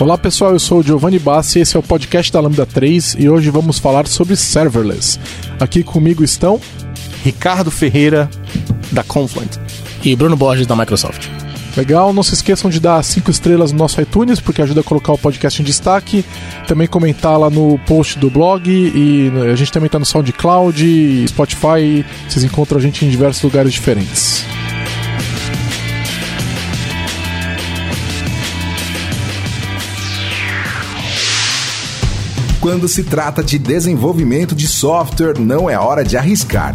Olá pessoal, eu sou o Giovanni Bassi, esse é o podcast da Lambda 3 e hoje vamos falar sobre serverless. Aqui comigo estão Ricardo Ferreira da Confluent e Bruno Borges da Microsoft. Legal, não se esqueçam de dar 5 estrelas no nosso iTunes, porque ajuda a colocar o podcast em destaque. Também comentar lá no post do blog e a gente também está no SoundCloud, Spotify, vocês encontram a gente em diversos lugares diferentes. Quando se trata de desenvolvimento de software, não é hora de arriscar.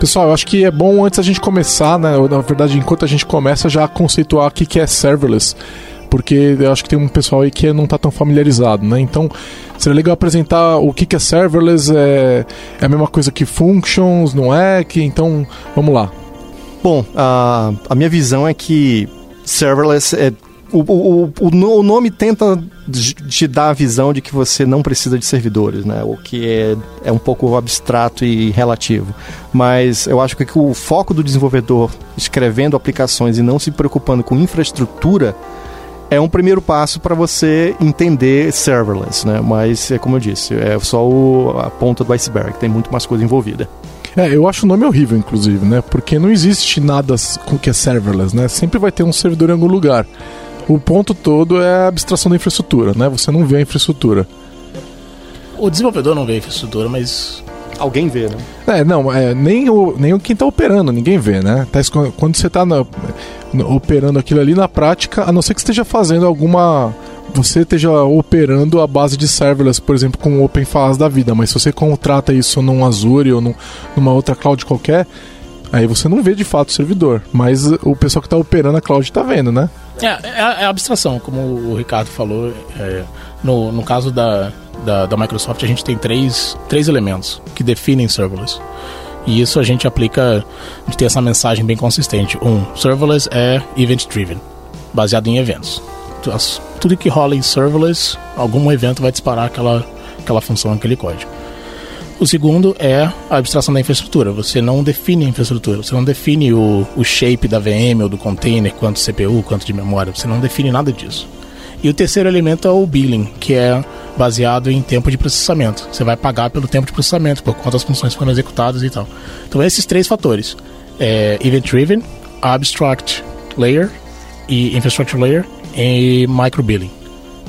Pessoal, eu acho que é bom antes a gente começar, né? Na verdade, enquanto a gente começa, já conceituar o que é serverless. Porque eu acho que tem um pessoal aí que não está tão familiarizado, né? Então, seria legal apresentar o que é serverless, é, é a mesma coisa que functions, não é? Que, então, vamos lá. Bom, a, a minha visão é que serverless é o, o, o, nome tenta te dar a visão de que você não precisa de servidores, né? O que é, é um pouco abstrato e relativo. Mas eu acho que o foco do desenvolvedor escrevendo aplicações e não se preocupando com infraestrutura é um primeiro passo para você entender serverless, né? Mas é como eu disse, é só o, a ponta do iceberg, tem muito mais coisa envolvida. É, eu acho o nome horrível, inclusive, né? Porque não existe nada que é serverless, né? Sempre vai ter um servidor em algum lugar. O ponto todo é a abstração da infraestrutura, né? Você não vê a infraestrutura. O desenvolvedor não vê a infraestrutura, mas alguém vê, né? É, não, é, nem, o, nem quem está operando, ninguém vê, né? Tá, quando você está operando aquilo ali na prática, a não ser que esteja fazendo alguma. Você esteja operando a base de serverless, por exemplo, com o OpenFAS da vida, mas se você contrata isso num Azure ou num, numa outra cloud qualquer, aí você não vê de fato o servidor. Mas o pessoal que está operando a cloud está vendo, né? É, é, é abstração, como o Ricardo falou. É, no, no caso da, da, da, Microsoft, a gente tem três, três elementos que definem serverless. E isso a gente aplica de ter essa mensagem bem consistente. Um, serverless é event-driven, baseado em eventos. Tudo que rola em serverless, algum evento vai disparar aquela, aquela função, aquele código. O segundo é a abstração da infraestrutura. Você não define a infraestrutura, você não define o, o shape da VM ou do container, quanto CPU, quanto de memória, você não define nada disso. E o terceiro elemento é o billing, que é baseado em tempo de processamento. Você vai pagar pelo tempo de processamento, por quantas funções foram executadas e tal. Então, esses três fatores: é Event Driven, Abstract Layer e Infrastructure Layer e Micro Billing,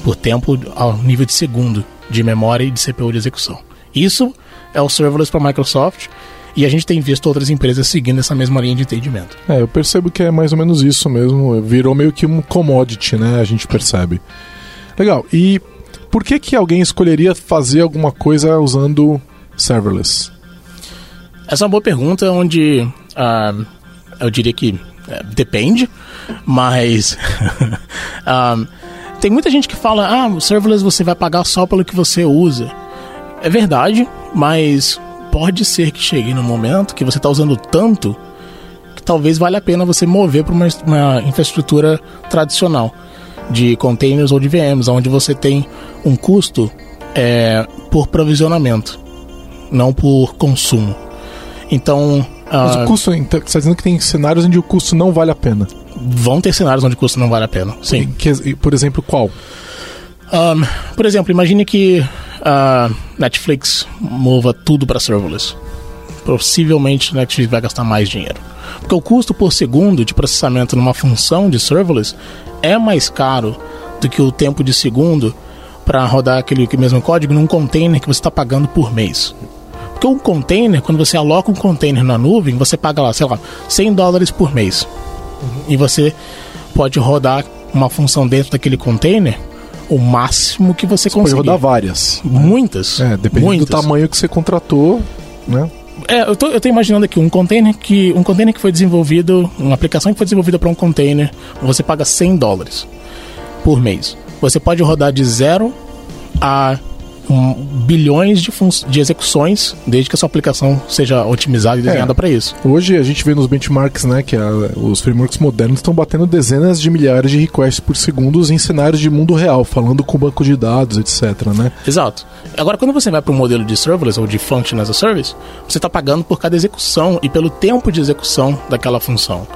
por tempo ao nível de segundo de memória e de CPU de execução. Isso é o serverless para a Microsoft. E a gente tem visto outras empresas seguindo essa mesma linha de entendimento. É, eu percebo que é mais ou menos isso mesmo. Virou meio que um commodity, né? A gente percebe. Legal. E por que que alguém escolheria fazer alguma coisa usando serverless? Essa é uma boa pergunta, onde uh, eu diria que uh, depende, mas uh, tem muita gente que fala: ah, serverless você vai pagar só pelo que você usa. É verdade, mas pode ser que chegue no momento que você está usando tanto que talvez valha a pena você mover para uma, uma, infraestrutura tradicional de containers ou de VMs, onde você tem um custo é, por provisionamento, não por consumo. Então. Mas uh, o custo, então, você está dizendo que tem cenários onde o custo não vale a pena? Vão ter cenários onde o custo não vale a pena, sim. Que, por exemplo, qual? Um, por exemplo, imagine que a Netflix mova tudo para serverless. Possivelmente a Netflix vai gastar mais dinheiro. Porque o custo por segundo de processamento numa função de serverless é mais caro do que o tempo de segundo para rodar aquele mesmo código num container que você está pagando por mês. Porque um container, quando você aloca um container na nuvem, você paga lá, sei lá, 100 dólares por mês. E você pode rodar uma função dentro daquele container o máximo que você, você conseguir. Pode rodar várias. Muitas. É, dependendo muitas. do tamanho que você contratou, né? É, eu tô, eu tô imaginando aqui um container que um container que foi desenvolvido, uma aplicação que foi desenvolvida para um container, você paga 100 dólares por mês. Você pode rodar de zero a um, bilhões de, de execuções, desde que a sua aplicação seja otimizada e desenhada é. para isso. Hoje a gente vê nos benchmarks, né, que a, os frameworks modernos estão batendo dezenas de milhares de requests por segundo em cenários de mundo real, falando com banco de dados, etc, né? Exato. Agora, quando você vai para um modelo de serverless ou de function as a service, você está pagando por cada execução e pelo tempo de execução daquela função.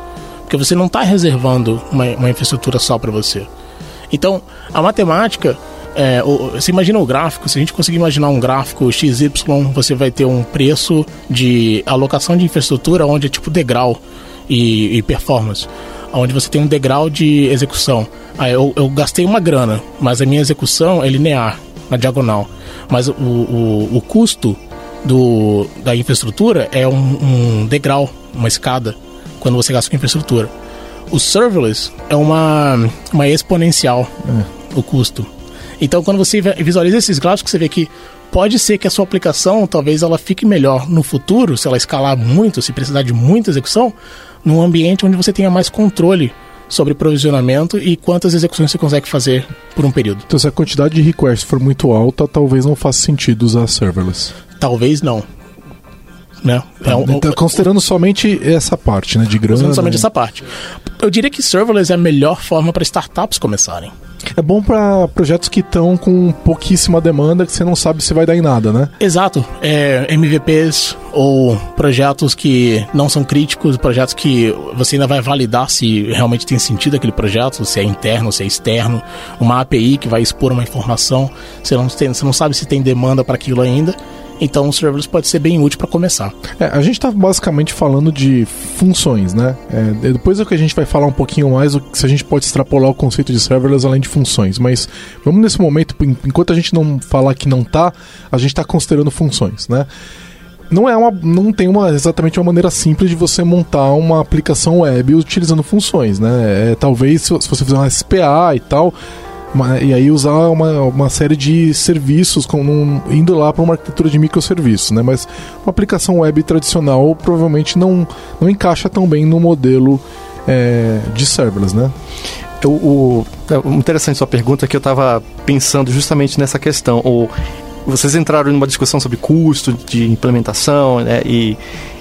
Porque você não está reservando uma, uma infraestrutura só para você. Então, a matemática é, você imagina o gráfico, se a gente conseguir imaginar um gráfico XY, você vai ter um preço de alocação de infraestrutura onde é tipo degrau e, e performance. Onde você tem um degrau de execução. Aí eu, eu, gastei uma grana, mas a minha execução é linear, na diagonal. Mas o, o, o custo do, da infraestrutura é um, um degrau, uma escada, quando você gasta com infraestrutura. O serverless é uma, uma exponencial, é. o custo. Então, quando você visualiza esses gráficos, você vê que pode ser que a sua aplicação talvez ela fique melhor no futuro, se ela escalar muito, se precisar de muita execução, num ambiente onde você tenha mais controle sobre provisionamento e quantas execuções você consegue fazer por um período. Então, se a quantidade de requests for muito alta, talvez não faça sentido usar serverless. Talvez não. Né? É um, então, considerando somente essa parte, né, de grana. Considerando somente essa parte. Eu diria que serverless é a melhor forma para startups começarem. É bom para projetos que estão com pouquíssima demanda, que você não sabe se vai dar em nada, né? Exato. É, MVPs ou projetos que não são críticos, projetos que você ainda vai validar se realmente tem sentido aquele projeto, se é interno, se é externo, uma API que vai expor uma informação, você não, tem, você não sabe se tem demanda para aquilo ainda. Então o serverless pode ser bem útil para começar. É, a gente está basicamente falando de funções, né? É, depois é que a gente vai falar um pouquinho mais se a gente pode extrapolar o conceito de serverless além de funções. Mas vamos nesse momento, enquanto a gente não falar que não tá, a gente está considerando funções, né? Não é uma, não tem uma exatamente uma maneira simples de você montar uma aplicação web utilizando funções, né? É, talvez se, se você fizer uma SPA e tal, e aí usar uma, uma série de serviços com um, indo lá para uma arquitetura de microserviços, né? Mas uma aplicação web tradicional provavelmente não, não encaixa tão bem no modelo é, de serverless, né? O, o, é, interessante sua pergunta que eu estava pensando justamente nessa questão. O, vocês entraram numa discussão sobre custo de implementação né, e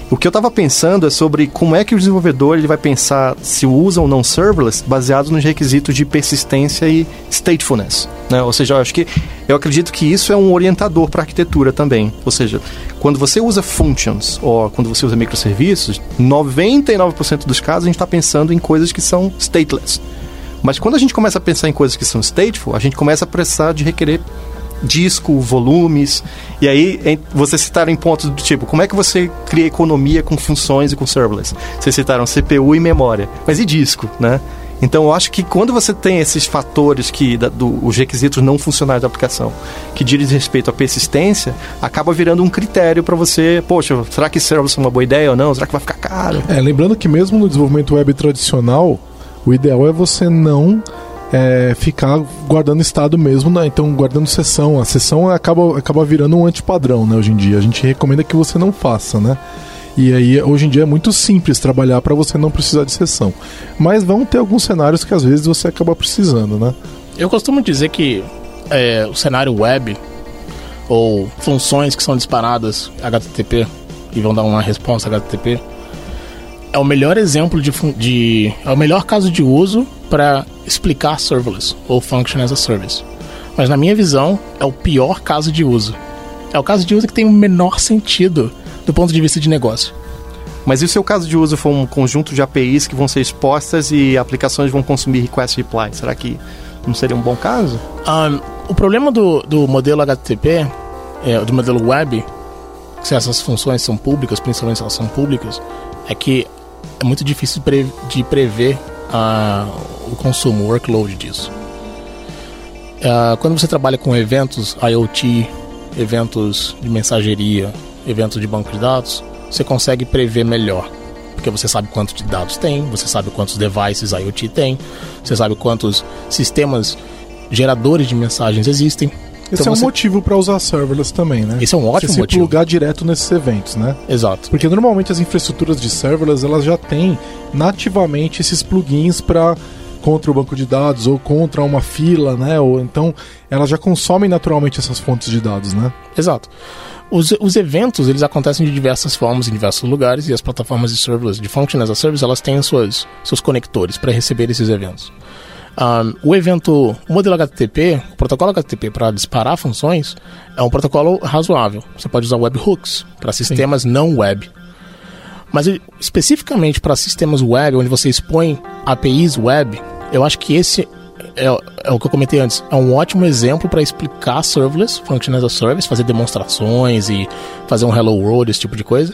o que eu estava pensando é sobre como é que o desenvolvedor ele vai pensar se usa ou não serverless baseado nos requisitos de persistência e statefulness. Né? Ou seja, eu acho que eu acredito que isso é um orientador para arquitetura também. Ou seja, quando você usa functions ou quando você usa microserviços, 99% dos casos a gente está pensando em coisas que são stateless. Mas quando a gente começa a pensar em coisas que são stateful, a gente começa a precisar de requerer disco, volumes. E aí vocês citaram pontos do tipo, como é que você cria economia com funções e com serverless? Vocês citaram CPU e memória, mas e disco, né? Então eu acho que quando você tem esses fatores que da, do, os requisitos não funcionais da aplicação que dizem respeito à persistência, acaba virando um critério para você, poxa, será que serverless é uma boa ideia ou não? Será que vai ficar caro? É, lembrando que mesmo no desenvolvimento web tradicional, o ideal é você não é, ficar guardando estado mesmo, né? então guardando sessão. A sessão acaba, acaba virando um antipadrão, né? Hoje em dia. A gente recomenda que você não faça, né? E aí, hoje em dia é muito simples trabalhar para você não precisar de sessão. Mas vão ter alguns cenários que às vezes você acaba precisando, né? Eu costumo dizer que é, o cenário web ou funções que são disparadas HTTP e vão dar uma resposta HTTP é o melhor exemplo de, de é o melhor caso de uso para explicar serverless ou function as a service. Mas na minha visão, é o pior caso de uso. É o caso de uso que tem o menor sentido do ponto de vista de negócio. Mas e o seu caso de uso for um conjunto de APIs que vão ser expostas e aplicações vão consumir request reply? Será que não seria um bom caso? Um, o problema do, do modelo HTTP, é, do modelo web, se essas funções são públicas, principalmente se elas são públicas, é que é muito difícil de, pre, de prever uh, o consumo, o workload disso. Uh, quando você trabalha com eventos IoT, eventos de mensageria, eventos de banco de dados, você consegue prever melhor. Porque você sabe quantos de dados tem, você sabe quantos devices IoT tem, você sabe quantos sistemas geradores de mensagens existem. Esse então é um você... motivo para usar serverless também, né? Esse é um ótimo você motivo. se plugar direto nesses eventos, né? Exato. Porque normalmente as infraestruturas de serverless elas já têm nativamente esses plugins para contra o banco de dados ou contra uma fila, né? Ou então elas já consomem naturalmente essas fontes de dados, né? Exato. Os, os eventos, eles acontecem de diversas formas em diversos lugares e as plataformas de serverless, de function as a service, elas têm suas, seus conectores para receber esses eventos. Um, o evento, o modelo HTTP, o protocolo HTTP para disparar funções, é um protocolo razoável. Você pode usar webhooks para sistemas Sim. não web. Mas especificamente para sistemas web, onde você expõe APIs web, eu acho que esse é, é, o que eu comentei antes, é um ótimo exemplo para explicar serverless, function as a service, fazer demonstrações e fazer um hello world, esse tipo de coisa.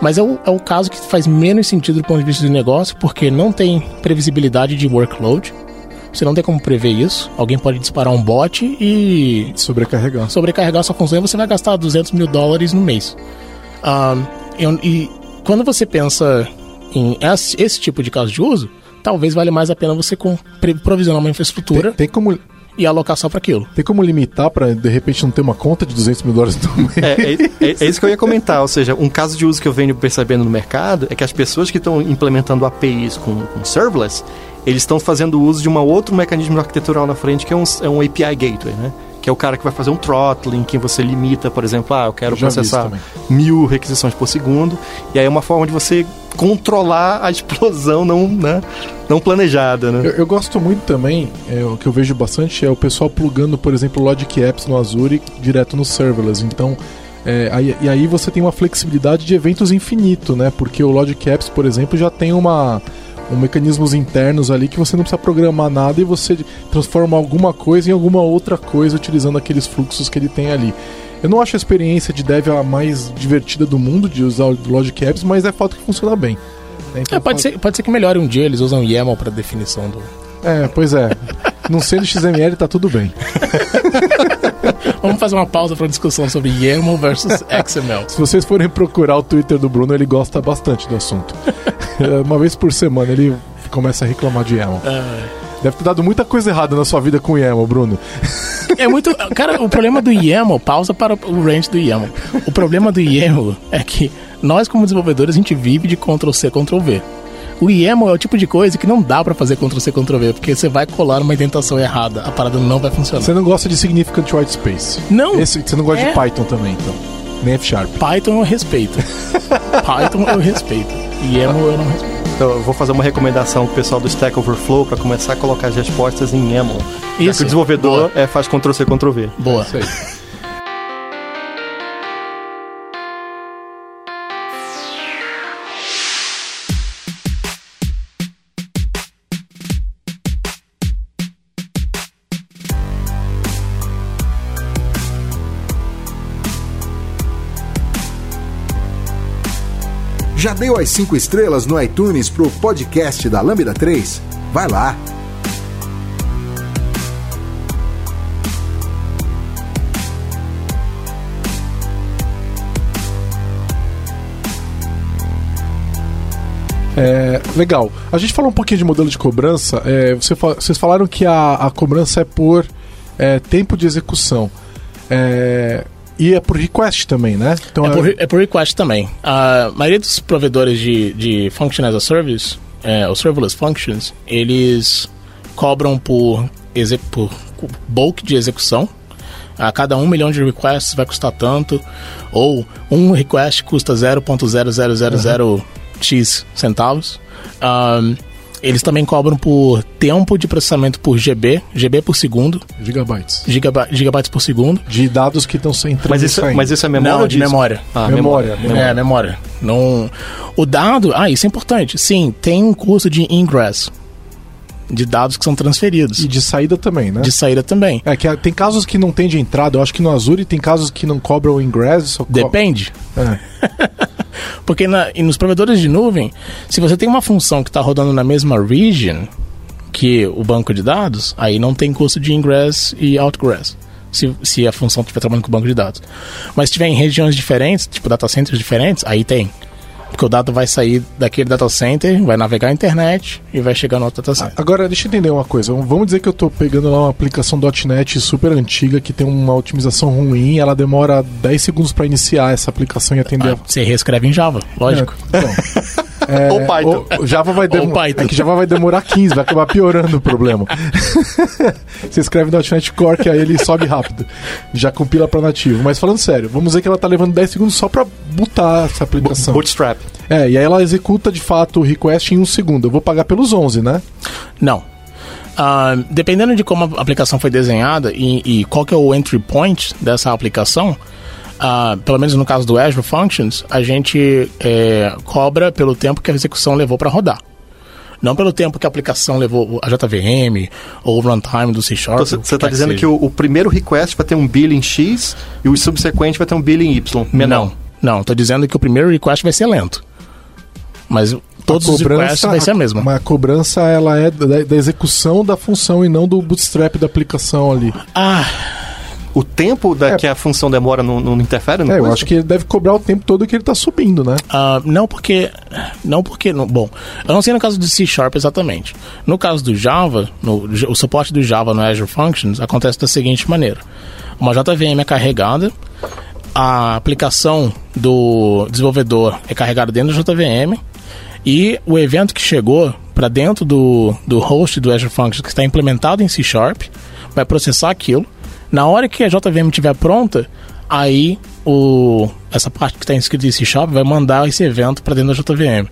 Mas é o, é o caso que faz menos sentido do ponto de vista do negócio, porque não tem previsibilidade de workload. Você não tem como prever isso. Alguém pode disparar um bot e. Sobrecarregar. Sobrecarregar sua função e você vai gastar 200 mil dólares no mês. Um, e, e quando você pensa em esse, esse tipo de caso de uso, talvez valha mais a pena você com, provisionar uma infraestrutura. Tem, tem como e alocar só para aquilo. Tem como limitar para de repente não ter uma conta de 200 mil dólares no mês? É, é, é, é, isso que eu ia comentar. Ou seja, um caso de uso que eu venho percebendo no mercado é que as pessoas que estão implementando APIs com, com serverless, eles estão fazendo uso de um outro mecanismo arquitetural na frente que é um, é um API Gateway, né? Que é o cara que vai fazer um throttling, que você limita, por exemplo, ah, eu quero processar mil requisições por segundo, e aí é uma forma de você controlar a explosão não, né, não planejada, né? Eu, eu gosto muito também, é, o que eu vejo bastante é o pessoal plugando, por exemplo, Logic Apps no Azure direto no serverless. Então, é, aí, e aí você tem uma flexibilidade de eventos infinito, né? Porque o Logic Apps, por exemplo, já tem uma um mecanismos internos ali que você não precisa programar nada e você transforma alguma coisa em alguma outra coisa utilizando aqueles fluxos que ele tem ali. Eu não acho a experiência de dev a mais divertida do mundo de usar o Logic Apps, mas é fato que funciona bem. Então, é, pode, ser, pode ser que melhore um dia, eles usam YAML para definição do. É, pois é. não sendo XML, tá tudo bem. Vamos fazer uma pausa para discussão sobre YAML versus XML. Se vocês forem procurar o Twitter do Bruno, ele gosta bastante do assunto. Uma vez por semana ele começa a reclamar de YAML. É. Deve ter dado muita coisa errada na sua vida com o YAML, Bruno. É muito. Cara, o problema do YAML, pausa para o range do YAML. O problema do YAML é que nós, como desenvolvedores, a gente vive de Ctrl-C, Ctrl-V. O YAML é o tipo de coisa que não dá para fazer Ctrl-C, Ctrl-V, porque você vai colar uma indentação errada, a parada não vai funcionar. Você não gosta de Significant White Space? Não. Esse, você não gosta é... de Python também, então? Nem F-Sharp? Python eu respeito. Python eu respeito. YAML eu não respeito. Então, eu vou fazer uma recomendação pro pessoal do Stack Overflow para começar a colocar as respostas em YAML. Isso. Já que o desenvolvedor é, faz Ctrl-C, Ctrl-V. Boa. Isso aí. Deu as 5 estrelas no iTunes pro podcast da Lambda 3? Vai lá! É, legal. A gente falou um pouquinho de modelo de cobrança. É, você, vocês falaram que a, a cobrança é por é, tempo de execução. É, e é por request também, né? Então é, é... Por, é por request também. A maioria dos provedores de, de Function as a Service, é, os Serverless Functions, eles cobram por, por bulk de execução. A cada um milhão de requests vai custar tanto. Ou um request custa 0.0000x centavos. Um, eles também cobram por tempo de processamento por GB, GB por segundo. Gigabytes. Gigaba gigabytes por segundo. De dados que estão sem mas isso, mas isso é memória? Não, de memória. Ah, memória. memória. É, memória. Não... O dado... Ah, isso é importante. Sim, tem um curso de ingress. de dados que são transferidos. E de saída também, né? De saída também. É que tem casos que não tem de entrada. Eu acho que no Azure tem casos que não cobram o ingress. Só co- Depende. É. Porque na- nos provedores de nuvem, se você tem uma função que está rodando na mesma region que o banco de dados, aí não tem custo de ingress e outgress. Se, se a função estiver trabalhando com o banco de dados. Mas se tiver em regiões diferentes, tipo data centers diferentes, aí tem. Porque o dado vai sair daquele data center, vai navegar a internet e vai chegar no outro data center. Agora, deixa eu entender uma coisa. Vamos dizer que eu tô pegando lá uma aplicação .NET super antiga que tem uma otimização ruim, ela demora 10 segundos para iniciar essa aplicação e atender Ah, você reescreve em Java, lógico. É, então, é, Ou Python. o- Java vai demorar. Python. É que Java vai demorar 15, vai acabar piorando o problema. Você escreve no .NET Core que aí ele sobe rápido. Já compila para nativo. Mas falando sério, vamos dizer que ela tá levando 10 segundos só para botar essa aplicação. Bootstrap. É, e aí ela executa de fato o request em um segundo. Eu vou pagar pelos 11, né? Não. Ah, dependendo de como a aplicação foi desenhada e, e qual que é o entry point dessa aplicação, ah, pelo menos no caso do Azure Functions, a gente é, cobra pelo tempo que a execução levou para rodar. Não pelo tempo que a aplicação levou a JVM ou o runtime do C Sharp. Então, você está dizendo que o, o primeiro request vai ter um billing X e o subsequente vai ter um billing Y. menor. Não, não. Tô dizendo que o primeiro request vai ser lento. Mas todos os requests vai ser a mesma. Mas a cobrança ela é da, da execução da função e não do bootstrap da aplicação ali. Ah, O tempo da, É. que a função demora não, não interfere no É, eu acho que ele deve cobrar o tempo todo que ele tá subindo, né? Ah, não porque. Não porque. não- bom, eu não sei no caso do C Sharp exatamente. No caso do Java, no, o suporte do Java no Azure Functions acontece da seguinte maneira: uma JVM é carregada, a aplicação do desenvolvedor é carregada dentro da JVM, e o evento que chegou para dentro do, do host do Azure Functions, que está implementado em C Sharp, vai processar aquilo. Na hora que a JVM estiver pronta, aí o, essa parte que está inscrita em C Sharp vai mandar esse evento para dentro da JVM.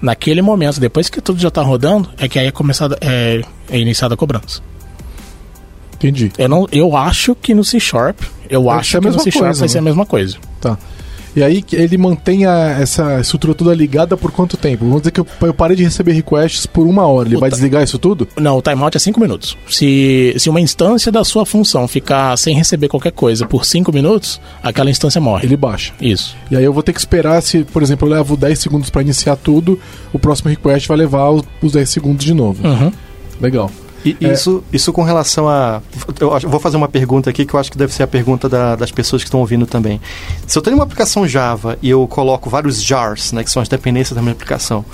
Naquele momento, depois que tudo já está rodando, é que aí é, começada, é, é iniciada a cobrança. Entendi. Eu, não, eu acho que no C Sharp, eu Vai acho que no mesma C Sharp coisa, vai ser a né? mesma coisa. Tá. E aí que ele mantém a- essa estrutura toda ligada por quanto tempo? Vamos dizer que eu, eu parei de receber requests por uma hora. Ele Puta. vai desligar isso tudo? Não, o timeout é 5 minutos. Se, se uma instância da sua função ficar sem receber qualquer coisa por 5 minutos, aquela instância morre. Ele baixa. Isso. E aí eu vou ter que esperar se, por exemplo, eu levo 10 segundos para iniciar tudo, o próximo request vai levar os, os 10 segundos de novo. Uhum. Legal. E É. isso, isso com relação a. Eu acho- vou fazer uma pergunta aqui que eu acho que deve ser a pergunta da- das pessoas que estão ouvindo também. Se eu tenho uma aplicação Java e eu coloco vários jars, né, que são as dependências da minha aplicação,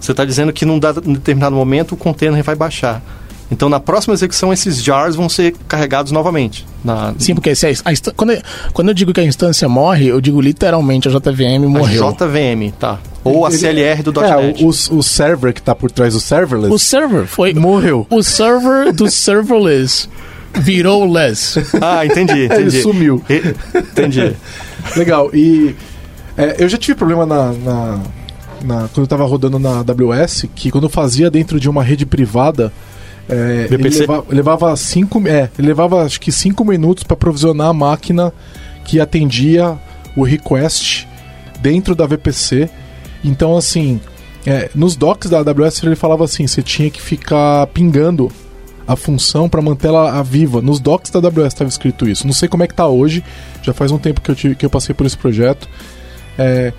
você está dizendo que num dado- num determinado momento o container vai baixar. Então na próxima execução esses jars vão ser carregados novamente. Na, Sim, porque se a, a quando, eu, quando eu digo que a instância morre, eu digo literalmente a JVM a morreu. JVM, tá. Ou a CLR do É, .NET. o, o, o server que tá por trás do serverless O server foi. morreu. O server do serverless virou less. Ah, entendi, entendi. Ele sumiu. E- Entendi. Legal. E é, eu já tive problema na, na- na- quando eu tava rodando na AWS, que quando eu fazia dentro de uma rede privada, é, ele VPC? leva- levava cinco, é, ele levava acho que cinco minutos para provisionar a máquina que atendia o request dentro da VPC. Então, assim, é, nos docs da AWS ele falava assim, você tinha que ficar pingando a função para manter ela a viva. Nos docs da AWS estava escrito isso. Não sei como é que tá hoje. Já faz um tempo que eu, tive, que eu passei por esse projeto. É,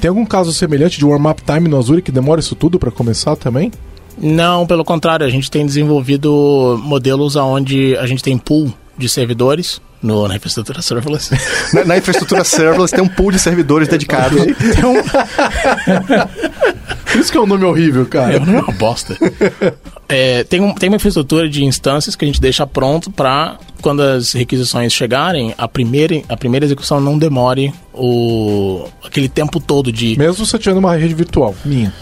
tem algum caso semelhante de warm-up time no Azure que demora isso tudo para começar também? Não, pelo contrário, a gente tem desenvolvido modelos onde a gente tem pool de servidores no, na infraestrutura serverless. Na, na infraestrutura serverless tem um pool de servidores dedicados. tem um, Por isso que é um nome horrível, É cara. uma bosta. É, tem, um- tem uma infraestrutura de instâncias que a gente deixa pronto para quando as requisições chegarem, a primeira, a primeira execução não demore o, aquele tempo todo de. Mesmo você tiver uma rede virtual, minha.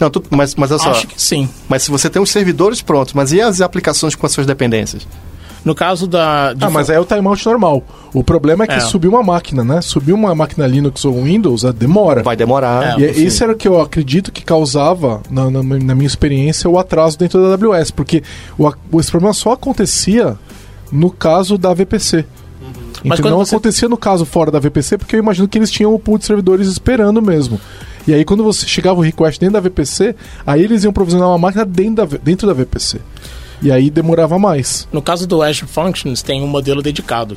Não, tu- mas, mas olha só. Acho que sim. Mas se você tem os servidores prontos, mas e as aplicações com as suas dependências? No caso da. de Ah, mas aí é o timeout normal. O problema é que É. subir uma máquina, né? Subir uma máquina Linux ou Windows, é, demora. Vai demorar. E É, é- isso era o que eu acredito que causava, na, na- na minha experiência, o atraso dentro da AWS, porque o, esse problema só acontecia no caso da VPC. Mas Então não você- acontecia no caso fora da VPC, porque eu imagino que eles tinham o pool de servidores esperando mesmo. E aí quando você chegava o request dentro da VPC, aí eles iam provisionar uma máquina dentro da, dentro da VPC. E aí demorava mais. No caso do Azure Functions, tem um modelo dedicado.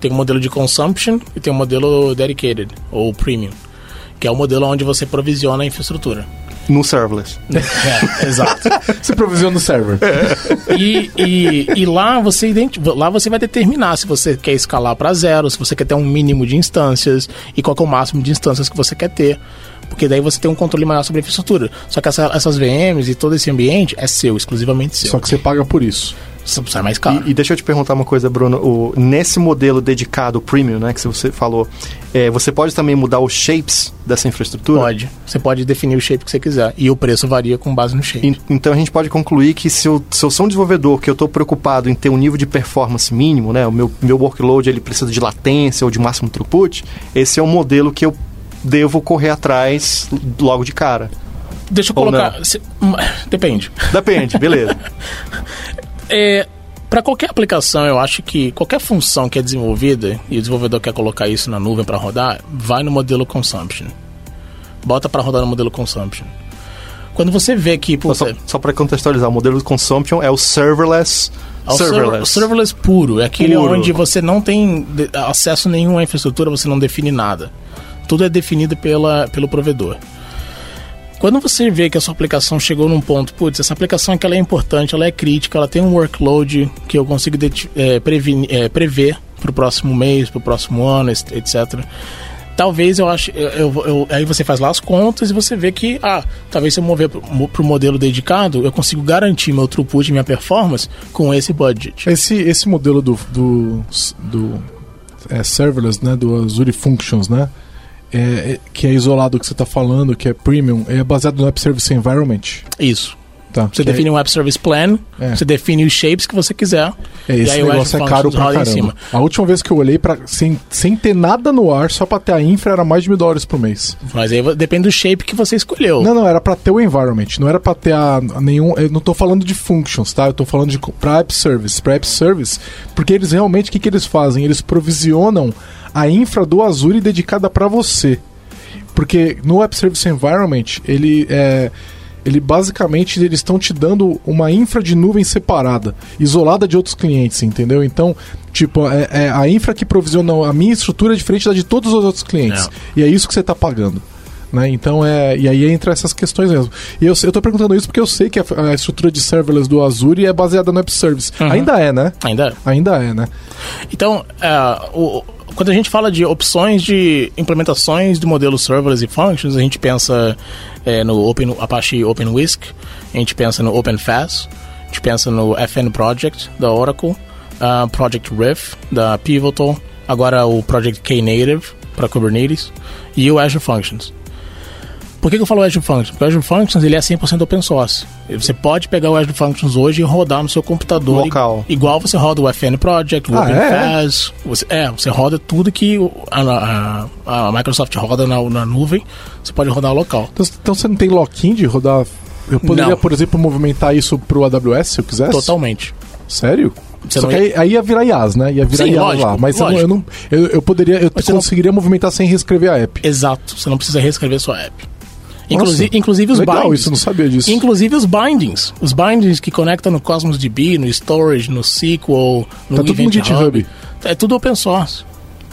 Tem um modelo de consumption e tem um modelo dedicated, ou premium, que é o modelo onde você provisiona a infraestrutura. No serverless. É, exato. Você provisiona no server. E, e, e lá, você identi- lá você vai determinar se você quer escalar para zero, se você quer ter um mínimo de instâncias e qual que é o máximo de instâncias que você quer ter. Porque daí você tem um controle maior sobre a infraestrutura. Só que essa- essas VMs e todo esse ambiente é seu, exclusivamente seu. Só que você paga por isso. Sai mais caro. E, e deixa eu te perguntar uma coisa, Bruno. O- nesse modelo dedicado premium, né, que você falou, é, você pode também mudar os shapes dessa infraestrutura? Pode. Você pode definir o shape que você quiser. E o preço varia com base no shape. En- Então a gente pode concluir que se eu, se eu sou um desenvolvedor que eu estou preocupado em ter um nível de performance mínimo, né, o meu, meu workload ele precisa de latência ou de máximo throughput, esse é um modelo que eu devo correr atrás logo de cara. Deixa eu Ou colocar. se- hum, Depende. Depende, beleza. É, para qualquer aplicação, eu acho que qualquer função que é desenvolvida e o desenvolvedor quer colocar isso na nuvem para rodar, vai no modelo consumption. Bota para rodar no modelo consumption. Quando você vê que só só para contextualizar, o modelo de consumption é o serverless. é o server- serverless. serverless puro, é aquele Puro. onde você não tem acesso nenhum à infraestrutura, você não define nada. Tudo é definido pela, pelo provedor. Quando você vê que a sua aplicação chegou num ponto, putz, essa aplicação aqui ela é importante, ela é crítica, ela tem um workload que eu consigo é, é, prever para o próximo mês, para o próximo ano, et- etc. Talvez eu ache. Eu, eu- aí você faz lá as contas e você vê que, ah, talvez se eu mover para o modelo dedicado, eu consigo garantir meu throughput minha performance com esse budget. Esse, esse modelo do, do, do é, serverless, né, do Azure Functions, né, é, é- que é isolado que você está falando, que é premium, é baseado no App Service Environment. Isso. Tá. Você define um App Service Plan, É. você define os shapes que você quiser. É, esse negócio é caro pra caramba. A última vez que eu olhei, pra, sem, sem ter nada no ar, só pra ter a infra, era mais de mil dólares por mês. Mas aí depende do shape que você escolheu. Não, não, era pra ter o environment, não era pra ter a, a nenhum. Eu não tô falando de functions, tá? Eu tô falando de pra app service. Pra app service, porque eles realmente, o que, que eles fazem? Eles provisionam a infra do Azure dedicada pra você. Porque no App Service Environment, ele é. Ele basicamente eles estão te dando uma infra de nuvem separada, isolada de outros clientes, entendeu? Então, tipo, é, é a infra que provisiona a minha estrutura é diferente da de todos os outros clientes. É. E é isso que você está pagando. Né? Então é. E aí entra essas questões mesmo. E eu, eu tô perguntando isso porque eu sei que a, a estrutura de serverless do Azure é baseada no App Service. Uhum. Ainda é, né? Ainda é. Ainda é, né? Então, é, o- quando a gente fala de opções de implementações do modelo serverless e functions, a gente pensa é, no Open, Apache OpenWhisk, a gente pensa no OpenFast, a gente pensa no FN Project da Oracle, a Project Riff da Pivotal, agora o Project Knative para Kubernetes e o Azure Functions. Por que, que eu falo Azure Functions? Porque o Azure Functions ele é 100% open source. Você pode pegar o Azure Functions hoje e rodar no seu computador. Local. Igual você roda o FN Project, o Ah, é? Você, é, você roda tudo que o- a, a- a Microsoft roda na, na nuvem, você pode rodar local. Então, então você não tem lock-in de rodar. Eu poderia, Não. por exemplo, movimentar isso pro AWS se eu quisesse? Totalmente. Sério? Você Só que aí, aí ia virar IaaS, né? Ia virar Sim, IaaS lógico, lá. Mas eu não- eu, lógico. não, eu, eu poderia. Eu Mas você não- conseguiria movimentar sem reescrever a app. Exato. Você não precisa reescrever sua app. Inclusive, Nossa, inclusive os Legal, bindings. isso eu não sabia disso. Inclusive os bindings. Os bindings que conectam no Cosmos DB, no Storage, no SQL, no Tá tudo no Event GitHub. Hub. É tudo open source.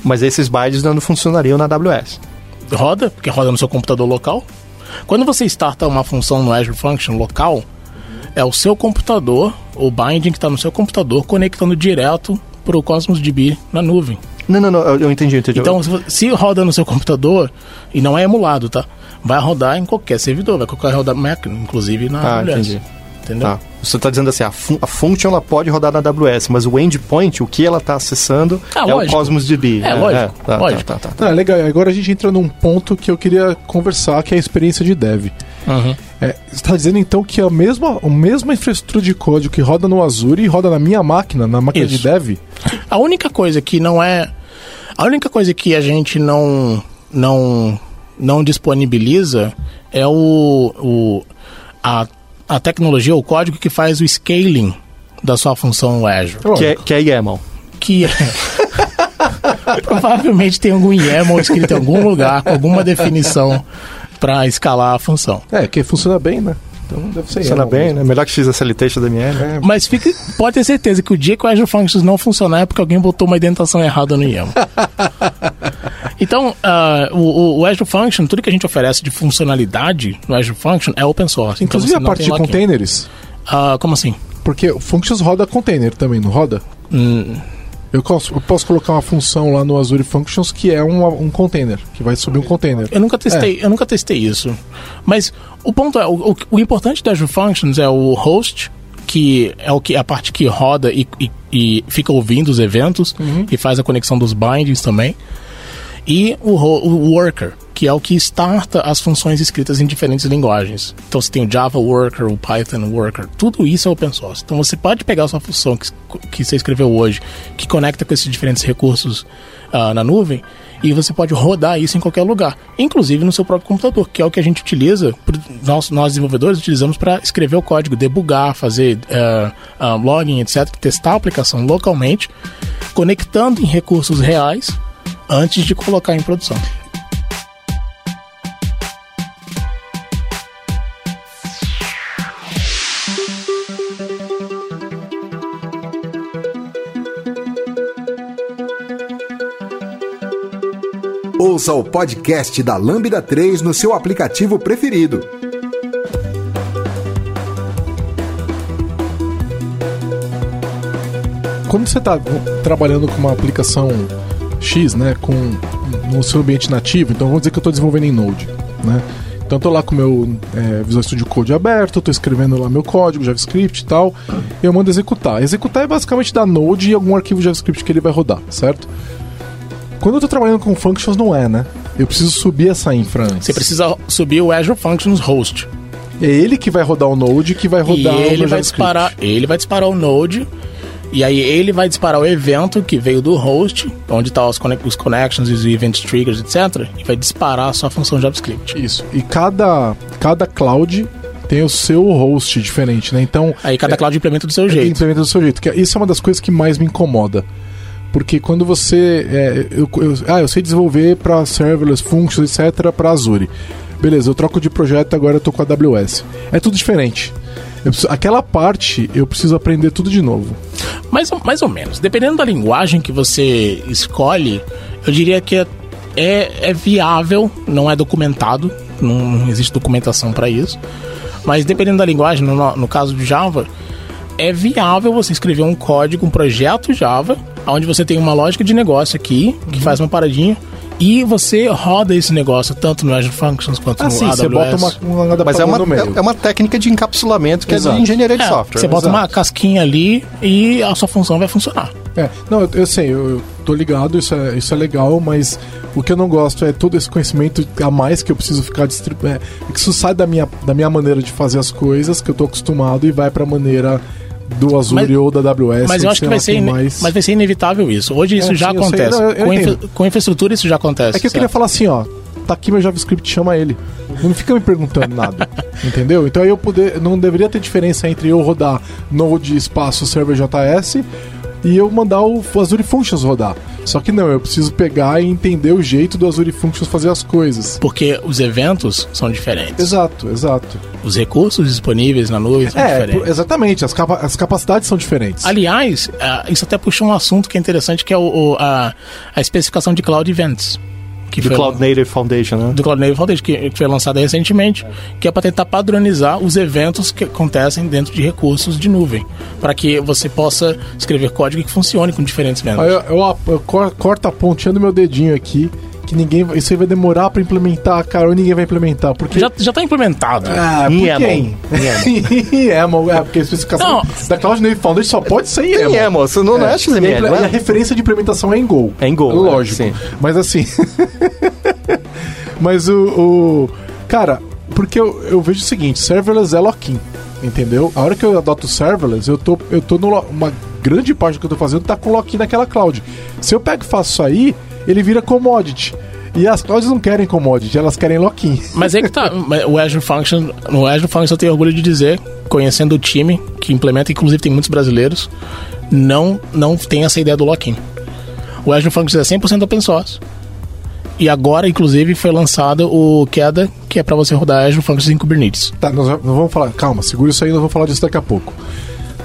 Mas esses bytes não funcionariam na AWS. Roda, porque roda no seu computador local. Quando você starta uma função no Azure Function local, é o seu computador, o binding que está no seu computador, conectando direto para o Cosmos DB na nuvem. Não, não, não, eu, entendi, eu entendi. Então, se roda no seu computador, e não é emulado, tá? Vai rodar em qualquer servidor, vai qualquer rodar Mac, inclusive na Ah, entendi. Entendeu? Tá. Você está dizendo assim, a, fun a function ela pode rodar na AWS, mas o endpoint, o que ela está acessando, Ah, é o lógico. Cosmos DB. É, lógico, tá, lógico. Tá, tá, tá, tá. Ah, legal. Agora a gente entra num ponto que eu queria conversar, que é a experiência de dev. Uhum. É, você está dizendo então que a mesma, a mesma infraestrutura de código que roda no Azure roda na minha máquina, na máquina de Isso. dev? A única coisa que não é. A única coisa que a gente não. não. não disponibiliza é o. o a, a tecnologia, o código que faz o scaling da sua função no Azure. Que é, que é YAML. Que é. Provavelmente tem algum YAML escrito em algum lugar, com alguma definição para escalar a função. É, que funciona bem, né? Então deve ser Funciona YAML bem, mesmo. né? Melhor que XSLT, XML. É, Mas fique, pode ter certeza que o dia que o Azure Functions não funcionar é porque alguém botou uma indentação errada no YAML. então, ah, o, o Azure Function, tudo que a gente oferece de funcionalidade no Azure Function é open source. Então Inclusive você a parte de containers. Ah, como assim? Porque o Functions roda container também, não roda? Hum, Eu posso, eu posso colocar uma função lá no Azure Functions que é um, um container, que vai subir um container. Eu nunca testei, eu nunca testei isso. Mas o ponto é, o, o, o importante da Azure Functions é o host, que é o que a parte que roda e, e, e fica ouvindo os eventos e faz a conexão dos bindings também. E o, o worker, que é o que starta as funções escritas em diferentes linguagens. Então você tem o Java Worker, o Python Worker, tudo isso é open source. Então você pode pegar a sua função que, que você escreveu hoje, que conecta com esses diferentes recursos ah, na nuvem, e você pode rodar isso em qualquer lugar, inclusive no seu próprio computador, que é o que a gente utiliza, nós, nós desenvolvedores utilizamos para escrever o código, debugar, fazer ah, ah, login, etc., testar a aplicação localmente, conectando em recursos reais antes de colocar em produção. Ouça o podcast da Lambda 3 no seu aplicativo preferido. Quando você está trabalhando com uma aplicação X, né, com no seu ambiente nativo, então vamos dizer que eu estou desenvolvendo em Node, né? Então eu tô lá com o meu é, Visual Studio Code aberto, estou escrevendo lá meu código, JavaScript e tal, e eu mando executar. Executar é basicamente da Node e algum arquivo JavaScript que ele vai rodar, certo? Quando eu estou trabalhando com functions, não é, né? Eu preciso subir essa infra antes. Você precisa subir o Azure Functions Host. É ele que vai rodar o Node que vai rodar e o ele meu vai JavaScript. disparar, ele vai disparar o Node. E aí ele vai disparar o evento que veio do host, onde estão os, conne- os connections, os event triggers, etc. E vai disparar a sua função JavaScript. Isso. E cada, cada cloud tem o seu host diferente, né? Então, Aí cada cloud implementa do seu jeito. implementa do seu jeito. Que é- isso é uma das coisas que mais me incomoda. Porque quando você. é, eu, eu- ah, eu sei desenvolver para serverless, functions, etc., para Azure. Beleza, eu troco de projeto agora eu tô com a AWS. É tudo diferente. Preciso- aquela parte eu preciso aprender tudo de novo. Mais, ou- mais ou menos. Dependendo da linguagem que você escolhe, eu diria que é, é, é viável, não é documentado, não, não existe documentação para isso. Mas dependendo da linguagem, no, no caso do Java, é viável você escrever um código, um projeto Java, onde você tem uma lógica de negócio aqui, que Uhum. faz uma paradinha, e você roda esse negócio tanto no Azure Functions quanto Assim, no AWS. você bota uma, uma Mas é uma, no meio. é- é uma técnica de encapsulamento que Exato. é de engenharia de É, software. você bota exato. uma casquinha ali e a sua função vai funcionar. É, não, eu, eu sei, eu, eu tô ligado, isso é, isso é legal, mas o que eu não gosto é todo esse conhecimento a mais que eu preciso ficar distribuindo. É, que isso sai da minha, da minha maneira de fazer as coisas, que eu tô acostumado, e vai pra maneira do Azure Mas- ou da AWS. Mas eu acho sei que vai ser, mais. mas vai ser inevitável isso. Hoje isso É, já sim, sei. acontece. Não, eu com, infra- com infraestrutura isso já acontece. É que eu queria certo? falar assim, ó. Tá aqui meu JavaScript, chama ele. Não fica me perguntando nada. entendeu? Então aí eu poder. Não deveria ter diferença entre eu rodar Node espaço server JS e eu mandar o Azure Functions rodar. Só que não, eu preciso pegar e entender o jeito do Azure Functions fazer as coisas. Porque os eventos são diferentes. Exato, exato. Os recursos disponíveis na nuvem são É, diferentes. exatamente, as, capa- as capacidades são diferentes. Aliás, ah, isso até puxa um assunto que é interessante, que é o- a, a especificação de Cloud Events. Que Do foi- Cloud Native Foundation, né? do Cloud Native Foundation, que, que foi lançada recentemente, que é para tentar padronizar os eventos que acontecem dentro de recursos de nuvem, para que você possa escrever código que funcione com diferentes Aí vendors. eu, eu, eu cor- corto a pontinha do meu dedinho aqui, que ninguém. Isso aí vai demorar pra implementar, cara, ou ninguém vai implementar. Porque. Já, já tá implementado. Ah, Em por YAML. quem? Em YAML, é, porque a especificação Não. da Cloud Native Foundation só pode ser em YAML. é, moço, não é, XML, imple- não e a é? referência de implementação é em Go. É em Go, Lógico. é, sim. Mas assim. Mas o, o- Cara, porque eu, eu vejo o seguinte: serverless é lock-in. Entendeu? A hora que eu adoto serverless, eu tô, eu tô numa uma grande parte do que eu tô fazendo tá com lock-in naquela cloud. Se eu pego e faço isso aí, ele vira commodity. E as clouds não querem commodity, elas querem lock-in. Mas é que tá. O Azure Function, no Azure Function eu tenho orgulho de dizer, conhecendo o time que implementa, inclusive tem muitos brasileiros, não, não tem essa ideia do lock-in. O Azure Functions é 100% open source. E agora, inclusive, foi lançado o Queda, que é para você rodar Azure Functions em Kubernetes. Tá, nós, vamos falar. Calma, segura isso aí, nós vamos falar disso daqui a pouco.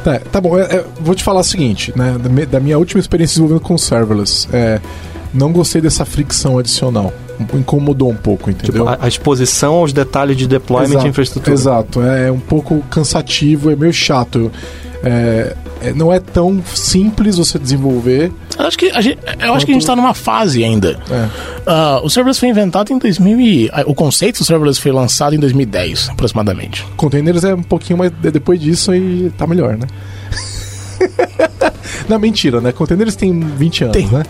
Tá, tá bom, é, é, vou te falar o seguinte, né? Da minha última experiência desenvolvendo com serverless, é, não gostei dessa fricção adicional. Incomodou um pouco, entendeu? Tipo, a, a, exposição aos detalhes de deployment exato, e infraestrutura. Exato, é, é um pouco cansativo, é meio chato. É, é, não é tão simples você desenvolver. Eu acho que a gente, eu acho que a gente está numa fase ainda. É. Uh, o serverless foi inventado em 2000 e, o conceito do serverless foi lançado em 2010, aproximadamente. Containers é um pouquinho mais depois disso e tá melhor, né? não, mentira, né? Containers tem 20 anos, tem, né?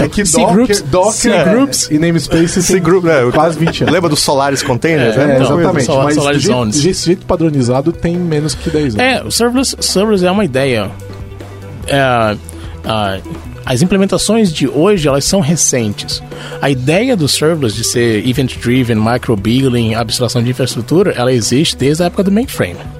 Tem. É que C Docker, groups, Docker C é, groups e namespace C group, é, quase 20 anos. Lembra do Solaris Containers? É, é exatamente. Solar, mas Solaris Zones. Desse jeito padronizado tem menos que 10 anos. É, o serverless, serverless é uma ideia. É, uh, as implementações de hoje elas são recentes. A ideia do serverless de ser event-driven, micro-billing, abstração de infraestrutura, ela existe desde a época do mainframe.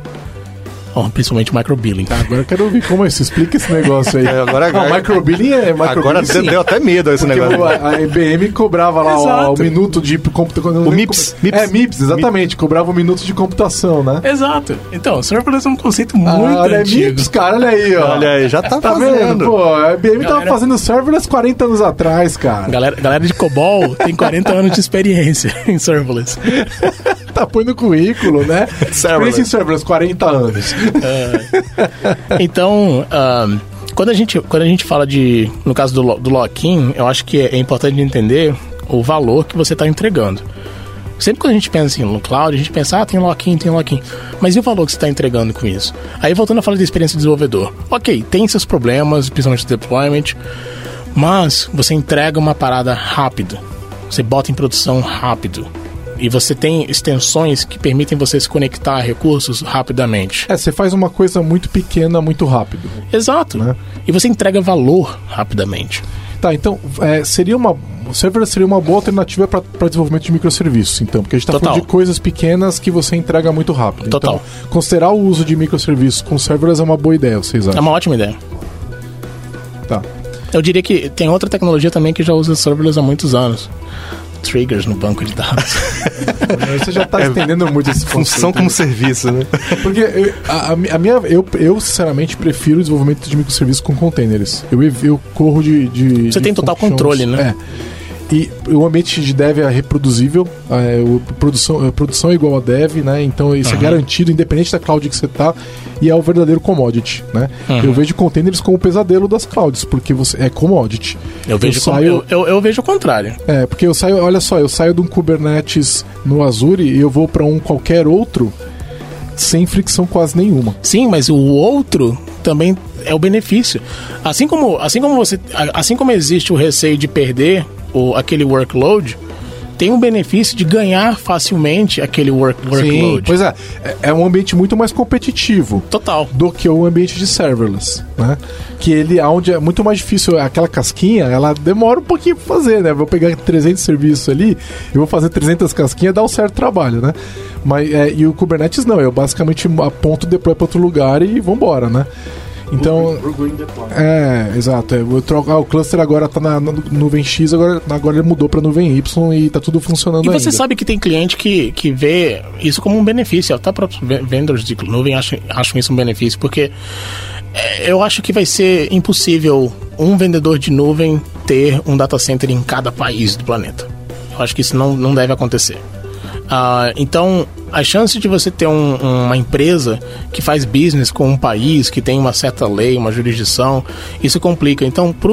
Oh, principalmente microbilling. Tá, agora eu quero ouvir como é. Se explica esse negócio aí. É, agora, agora, microbilling é microbilling. Agora sim. deu até medo esse Porque negócio. A, a IBM cobrava lá o, o, minuto de computação. O MIPS, MIPS. É, MIPS, exatamente. MIPS. Cobrava o minuto de computação, né? Exato. Então, serverless é um conceito ah, muito ah, olha, antigo. MIPS, cara, olha aí, ó. Olha aí, já tá, tá fazendo. Vendo? Pô, a IBM galera... tava fazendo serverless 40 anos atrás, cara. Galera, galera de COBOL tem 40 anos de experiência em serverless. Tá põe no currículo, né? Serverless. em serverless, 40 anos. Uh, então, uh, quando, a gente, quando a gente fala de, no caso do, do lock-in, eu acho que é, é importante entender o valor que você está entregando. Sempre quando a gente pensa assim, no cloud, a gente pensa, ah, tem lock-in, tem lock-in. Mas e o valor que você está entregando com isso? Aí voltando a falar da experiência do desenvolvedor. Ok, tem seus problemas, principalmente do deployment, mas você entrega uma parada rápido. Você bota em produção rápido e você tem extensões que permitem você se conectar a recursos rapidamente. É, você faz uma coisa muito pequena, muito rápido. Exato. Né? E você entrega valor rapidamente. Tá, então é, seria uma. O server seria uma boa alternativa para desenvolvimento de microserviços, então, porque a gente está falando de coisas pequenas que você entrega muito rápido. Total. Então, considerar o uso de microserviços com serverless é uma boa ideia, vocês acham? É uma ótima ideia. Tá. Eu diria que tem outra tecnologia também que já usa serverless há muitos anos triggers no banco de dados. Você já está é, estendendo muito esse Função como serviço, né? Porque eu, a, a, minha, eu, eu, sinceramente, prefiro o desenvolvimento de microserviços com containers. Eu, eu corro de. de Você de tem total controle, né? É. E o ambiente de dev é reproduzível, é, a produção, a produção é igual a dev, né? Então isso uhum. é garantido, independente da cloud que você tá, e é o verdadeiro commodity, né? Uhum. Eu vejo containers como o pesadelo das clouds, porque você é commodity. Eu vejo, eu, saio, eu, eu, eu, vejo o contrário. É, porque eu saio, olha só, eu saio de um Kubernetes no Azure e eu vou para um qualquer outro sem fricção quase nenhuma. Sim, mas o outro também é o benefício. Assim como, assim como você, assim como existe o receio de perder o, aquele workload, tem um benefício de ganhar facilmente aquele work, workload. Sim, pois é, é, é um ambiente muito mais competitivo. Total. Do que o ambiente de serverless, né? Que ele, onde é muito mais difícil, aquela casquinha, ela demora um pouquinho pra fazer, né? Vou pegar 300 serviços ali, eu vou fazer 300 casquinhas, dá um certo trabalho, né? Mas, é, e o Kubernetes não, eu basicamente aponto o deploy para outro lugar e vambora, né? Então. É, exato. É, eu troco, ah, o cluster agora tá na, na, nuvem X, agora, agora ele mudou pra nuvem Y e tá tudo funcionando. E você ainda. sabe que tem cliente que, que vê isso como um benefício. Até próprios vendors de nuvem acham, acham isso um benefício, porque é, eu acho que vai ser impossível um vendedor de nuvem ter um data center em cada país do planeta. Eu acho que isso não, não deve acontecer. Uh, então, a chance de você ter um, uma empresa que faz business com um país, que tem uma certa lei, uma jurisdição, isso complica. Então, para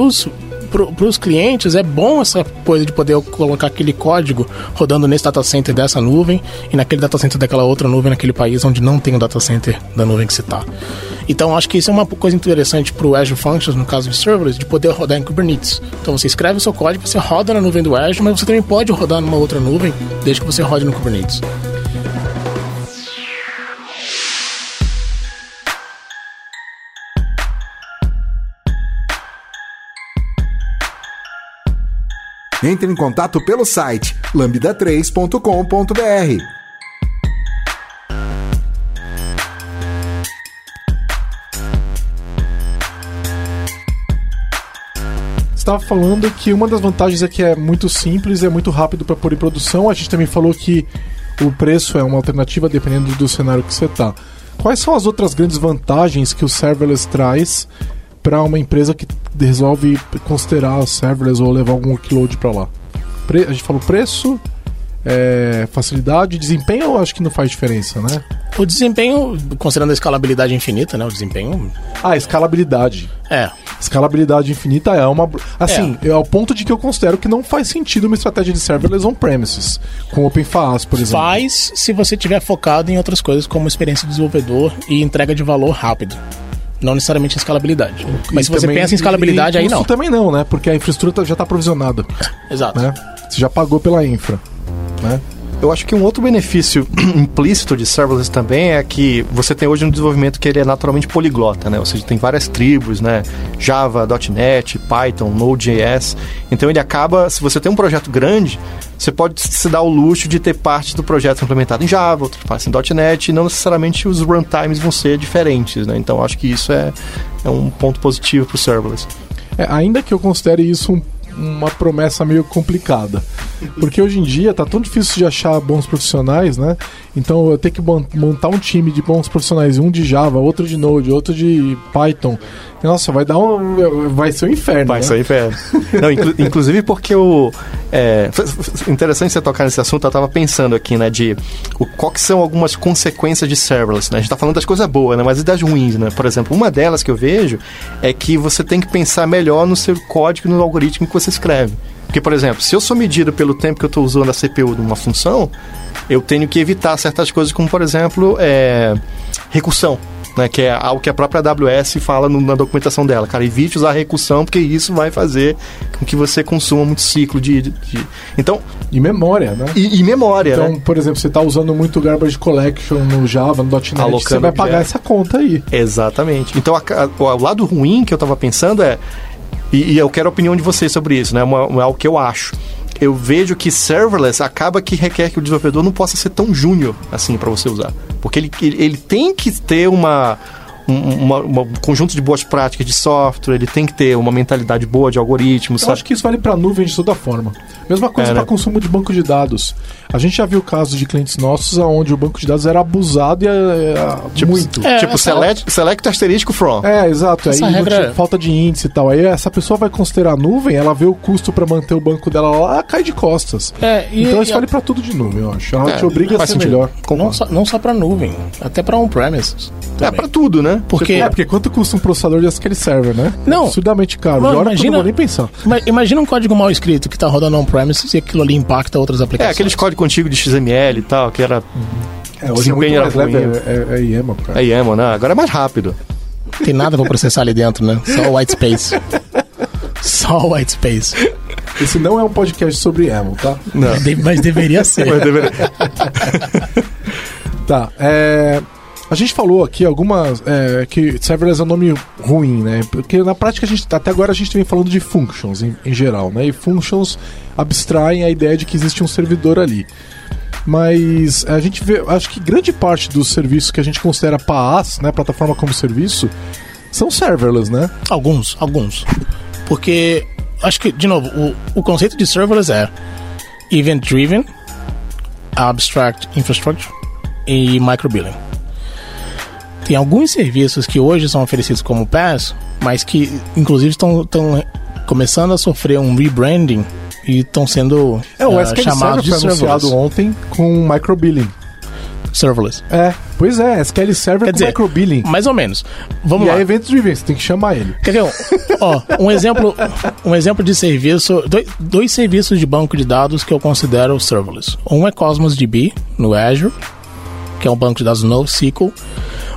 os clientes é bom essa coisa de poder colocar aquele código rodando nesse data center dessa nuvem e naquele data center daquela outra nuvem naquele país onde não tem o data center da nuvem que você está. Então acho que isso é uma coisa interessante para o Azure Functions, no caso de serverless, de poder rodar em Kubernetes. Então você escreve o seu código, você roda na nuvem do Azure, mas você também pode rodar numa outra nuvem, desde que você rode no Kubernetes. Entre em contato pelo site lambda3.com.br. estava falando que uma das vantagens é que é muito simples, é muito rápido para pôr em produção. A gente também falou que o preço é uma alternativa dependendo do cenário que você está. Quais são as outras grandes vantagens que o serverless traz para uma empresa que resolve considerar serverless ou levar algum workload para lá? Pre a gente falou preço, é, facilidade, desempenho, eu acho que não faz diferença, né? O desempenho, considerando a escalabilidade infinita, né? O desempenho. Ah, escalabilidade. É. Escalabilidade infinita é uma. Assim, é. é ao ponto de que eu considero que não faz sentido uma estratégia de serverless on-premises, com OpenFAS, por exemplo. Faz se você tiver focado em outras coisas, como experiência de desenvolvedor e entrega de valor rápido. Não necessariamente em escalabilidade. Mas e se você também, pensa em escalabilidade, aí não. também não, né? Porque a infraestrutura já está provisionada. Exato. Né? Você já pagou pela infra. Né? Eu acho que um outro benefício implícito de serverless também é que você tem hoje um desenvolvimento que ele é naturalmente poliglota, né? Ou seja, tem várias tribos, né? Java, .NET, Python, Node.js. Então ele acaba, se você tem um projeto grande, você pode se dar o luxo de ter parte do projeto implementado em Java, outras partes em .NET, e não necessariamente os runtimes vão ser diferentes, né? Então acho que isso é, é um ponto positivo para o serverless. É, ainda que eu considere isso um uma promessa meio complicada. Porque hoje em dia tá tão difícil de achar bons profissionais, né? Então eu tenho que montar um time de bons profissionais, um de Java, outro de Node, outro de Python. Nossa, vai dar um. Vai ser um inferno. Vai né? ser um inferno. Não, inclu inclusive porque o. É, interessante você tocar nesse assunto, eu tava pensando aqui, né, de o, qual que são algumas consequências de serverless, né? A gente tá falando das coisas boas, né? Mas e das ruins, né? Por exemplo, uma delas que eu vejo é que você tem que pensar melhor no seu código e no algoritmo que você escreve. Porque, por exemplo, se eu sou medido pelo tempo que eu estou usando a CPU de uma função, eu tenho que evitar certas coisas, como, por exemplo, é, recursão. Né, que é algo que a própria AWS fala no, na documentação dela. Cara, evite usar recursão, porque isso vai fazer com que você consuma muito ciclo de. de, de... Então. E memória, né? E, e memória, Então, né? por exemplo, você está usando muito garbage collection no Java, no .NET, Alocando você vai pagar essa conta aí. Exatamente. Então, a, a, o lado ruim que eu estava pensando é e, e, eu quero a opinião de vocês sobre isso, né? É algo que eu acho. Eu vejo que serverless acaba que requer que o desenvolvedor não possa ser tão júnior assim para você usar. Porque ele, ele, ele tem que ter uma, um, um conjunto de boas práticas de software, ele tem que ter uma mentalidade boa de algoritmos. Eu sabe? acho que isso vale para nuvem de toda forma. Mesma coisa é, para né? consumo de banco de dados. A gente já viu casos de clientes nossos onde o banco de dados era abusado e é, tipo, muito. É, tipo, select, select asterisco from. É, exato. Essa aí regra... falta de índice e tal. Aí essa pessoa vai considerar a nuvem, ela vê o custo para manter o banco dela lá, cai de costas. É, e, então isso e vale a... para tudo de nuvem, eu acho. Ela é, te obriga a ser sentido. melhor. Não só, não só para nuvem, até para on-premises. É, para tudo, né? Porque... É, porque quanto custa um processador de SQL Server, né? Não. Absurdamente caro. Mano, imagina, não vou nem pensar. Imagina um código mal escrito que está rodando on-premises e aquilo ali impacta outras aplicações. É, aqueles códigos antigos de XML e tal, que era... É, hoje é muito mais leve, é, é, é YAML, cara. É YAML, né? Agora é mais rápido. Tem nada pra processar ali dentro, né? Só o white space. Só o white space. Esse não é um podcast sobre YAML, tá? Não. Mas deveria ser. Mas deveria... tá, é... A gente falou aqui algumas. É, que serverless é um nome ruim, né? Porque na prática a gente. Até agora a gente vem falando de functions em, em geral, né? E functions abstraem a ideia de que existe um servidor ali. Mas a gente vê. Acho que grande parte dos serviços que a gente considera PaaS, né? Plataforma como serviço, são serverless, né? Alguns, alguns. Porque. Acho que, de novo, o, o conceito de serverless é event driven, abstract infrastructure e microbilling. Tem alguns serviços que hoje são oferecidos como PaaS, mas que inclusive estão começando a sofrer um rebranding e estão sendo é, o uh, chamados de foi anunciado ontem com microbilling. Serverless. É, pois é, SQL Server Quer com dizer, microbilling. Mais ou menos. Vamos e lá. E é event driven, você tem que chamar ele. Quer ver? ó, um exemplo, um exemplo de serviço, dois, dois serviços de banco de dados que eu considero serverless. Um é Cosmos DB no Azure, que é um banco de dados NoSQL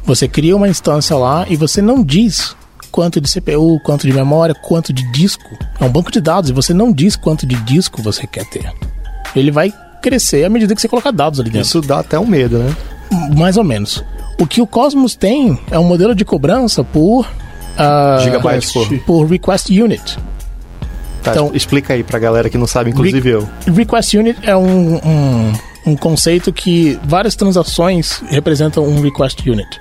você cria uma instância lá e você não diz quanto de CPU, quanto de memória, quanto de disco. É um banco de dados e você não diz quanto de disco você quer ter. Ele vai crescer à medida que você colocar dados ali dentro. Isso dá até um medo, né? Mais ou menos. O que o Cosmos tem é um modelo de cobrança por. Uh, Gigabytes por. por request unit. Tá, então, explica aí pra galera que não sabe, inclusive re eu. Request unit é um, um, um conceito que várias transações representam um request unit.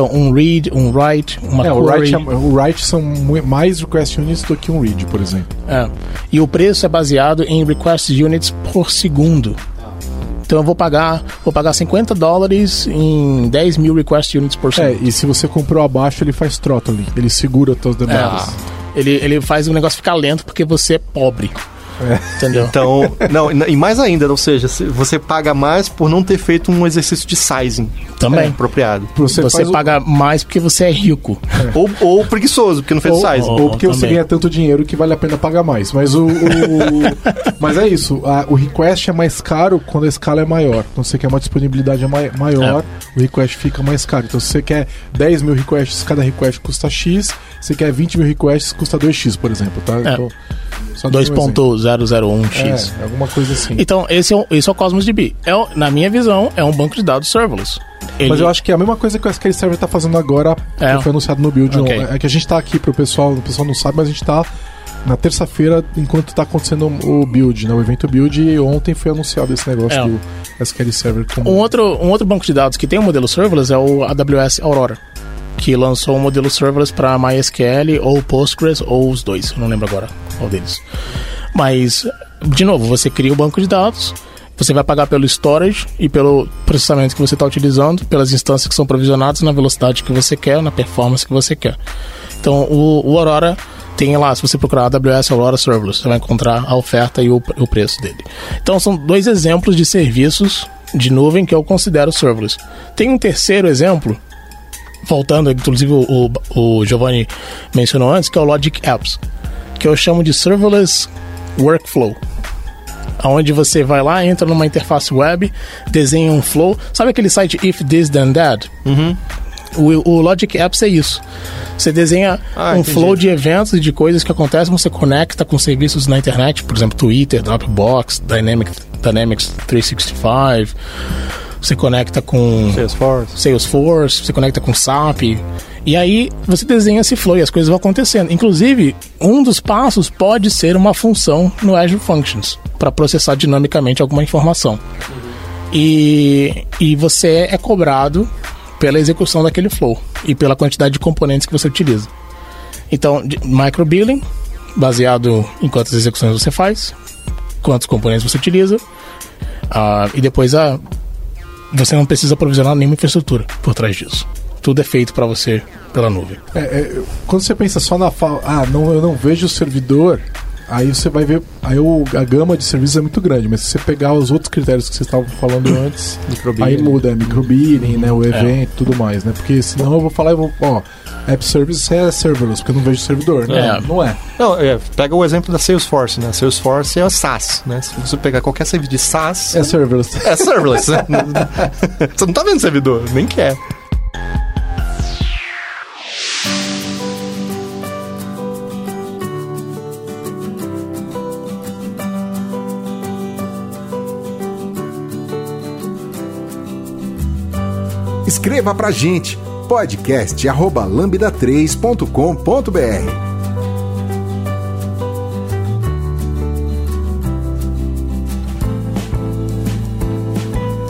Então, um read, um write, uma É, o query. write, é- o write são mais request units do que um read, por exemplo. É. E o preço é baseado em request units por segundo. Então eu vou pagar, vou pagar 50 dólares em 10 mil request units por É, segundo. e se você comprou abaixo, ele faz throttling. Ele segura as tuas demandas. É. Ele, ele faz o negócio ficar lento porque você é pobre. Entendeu? Então, não, e mais ainda, ou seja, se- você paga mais por não ter feito um exercício de sizing Também. apropriado. Você, Você, faz o- paga mais porque você é rico. Ou, ou preguiçoso, porque não fez ou, sizing. ou porque você também. ganha tanto dinheiro que vale a pena pagar mais. Mas o. o- mas é isso. a- o request é mais caro quando a escala é maior. Quando você quer uma disponibilidade mai- maior, o request fica mais caro. Então, se você quer 10 mil requests, cada request custa X. Se você quer 20 mil requests, custa 2X, por exemplo. Tá? É. Então, só dando um exemplo. 2.001x. É, alguma coisa assim. Então, esse é o, esse é o Cosmos DB. É, o- na minha visão, é um banco de dados serverless. Ele- Mas eu acho que é a mesma coisa que o SQL Server tá fazendo agora, É. que foi anunciado no build. Ok. É que a gente tá aqui pro pessoal, o pessoal não sabe, mas a gente tá na terça-feira, enquanto tá acontecendo o build, né? O evento build, e ontem foi anunciado esse negócio É. do SQL Server como. Um outro, um outro banco de dados que tem um modelo serverless é o AWS Aurora, que lançou um modelo serverless para MySQL ou Postgres ou os dois, não lembro agora qual deles. Mas, de novo, você cria o banco de dados, você vai pagar pelo storage e pelo processamento que você está utilizando, pelas instâncias que são provisionadas na velocidade que você quer, na performance que você quer. Então, o, o Aurora tem lá, se você procurar AWS Aurora Serverless, você vai encontrar a oferta e o, o preço dele. Então, são dois exemplos de serviços de nuvem que eu considero serverless. Tem um terceiro exemplo, voltando, inclusive o, o, o Giovanni mencionou antes, que é o Logic Apps, que eu chamo de serverless workflow. Onde você vai lá, entra numa interface web, desenha um flow. Sabe aquele site If This Then That? O, o Logic Apps é isso. Você desenha Ah, um entendi. flow de eventos e de coisas que acontecem, você conecta com serviços na internet, por exemplo, Twitter, Dropbox, Dynamic, Dynamics 365. Você conecta com Salesforce. Salesforce, você conecta com SAP. E aí você desenha esse flow e as coisas vão acontecendo. Inclusive, um dos passos pode ser uma função no Azure Functions para processar dinamicamente alguma informação. E, e você é cobrado pela execução daquele flow e pela quantidade de componentes que você utiliza. Então, de- microbilling, baseado em quantas execuções você faz, quantos componentes você utiliza, ah, e depois a, você não precisa provisionar nenhuma infraestrutura por trás disso. Tudo é feito para você pela nuvem. É, é, quando você pensa só na fa... ah, não, eu não vejo o servidor, aí você vai ver, aí o, a gama de serviços é muito grande, mas se você pegar os outros critérios que vocês estavam falando antes, aí muda, é né, o evento, tudo mais, né? Porque senão eu vou falar, eu vou, ó, app service é serverless, porque eu não vejo servidor, né? É. Não é. Não, é, pega o exemplo da Salesforce, né? Salesforce é o SaaS, né? Se você pegar qualquer serviço de SaaS, É serverless. é serverless. né? você não tá vendo servidor, nem quer. Escreva pra gente podcast arroba lambda3.com.br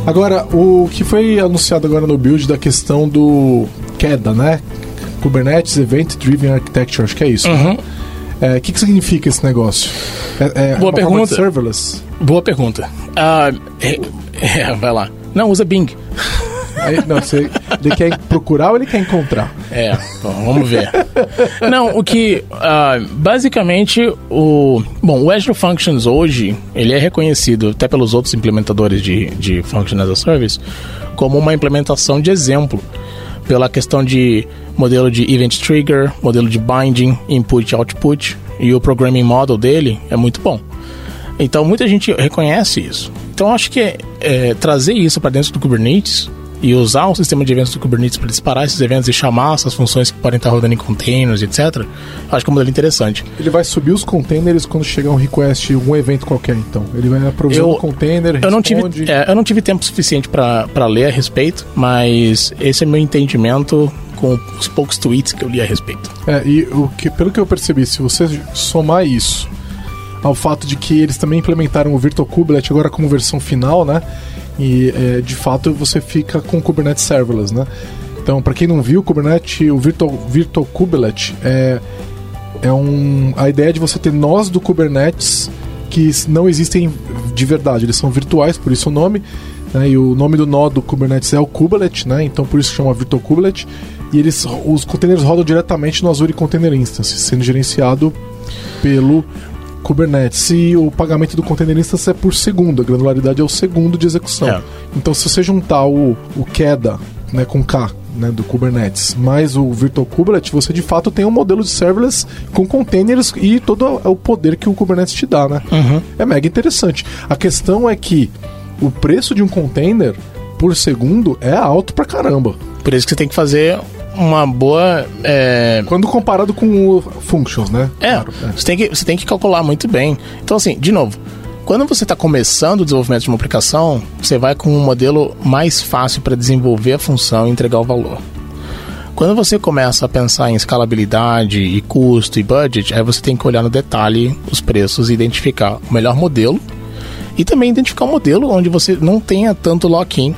Agora, o que foi anunciado agora no build da questão do queda, né? Kubernetes Event Driven Architecture, acho que é isso. né? É, O que, que significa esse negócio? É, é Boa uma forma de pergunta. serverless? Boa pergunta. É- é, vai lá. Não, usa Bing. Não, você, ele quer procurar ou ele quer encontrar? É, bom, vamos ver. Não, o que. ah, basicamente, o. Bom, o Azure Functions hoje, ele é reconhecido, até pelos outros implementadores de, de Function as a Service, como uma implementação de exemplo. Pela questão de modelo de Event Trigger, modelo de Binding, Input Output, e o Programming Model dele é muito bom. Então muita gente reconhece isso. Então acho que é, trazer isso para dentro do Kubernetes e usar o sistema de eventos do Kubernetes para disparar esses eventos e chamar essas funções que podem estar rodando em containers, etc. Acho que é um modelo interessante. Ele vai subir os containers quando chegar um request, um evento qualquer, então. Ele vai aprovisionar Eu- o container, Eu não, tive, responde... é, eu não tive tempo suficiente para ler a respeito, mas esse é meu entendimento com os poucos tweets que eu li a respeito. É, e o que, pelo que eu percebi, se você somar isso ao fato de que eles também implementaram o Virtual Kubelet agora como versão final, né? E é, de fato você fica com o Kubernetes Serverless, né? Então, para quem não viu, o Kubernetes, o Virtual, Virtual é, é um, a ideia de você ter nós do Kubernetes que não existem de verdade, eles são virtuais, por isso o nome. Né, e o nome do nó do Kubernetes é o Kubelet, né, então por isso chama Virtual Kubelet. E eles, os containers rodam diretamente no Azure Container Instance, sendo gerenciado pelo Kubernetes. E o pagamento do Container Instance é por segundo, a granularidade é o segundo de execução. É. Então, se você juntar o, o QEDA né, com K né, do Kubernetes mais o Virtual Kubernetes, você de fato tem um modelo de serverless com containers e todo o poder que o Kubernetes te dá. Né? Uhum. É mega interessante. A questão é que o preço de um container por segundo é alto pra caramba. Por isso que você tem que fazer uma boa. É... Quando comparado com o Functions, né? É, claro, é. Você, tem que, você tem que calcular muito bem. Então, assim, de novo, quando você está começando o desenvolvimento de uma aplicação, você vai com um modelo mais fácil para desenvolver a função e entregar o valor. Quando você começa a pensar em escalabilidade e custo e budget, aí você tem que olhar no detalhe os preços e identificar o melhor modelo e também identificar um modelo onde você não tenha tanto lock-in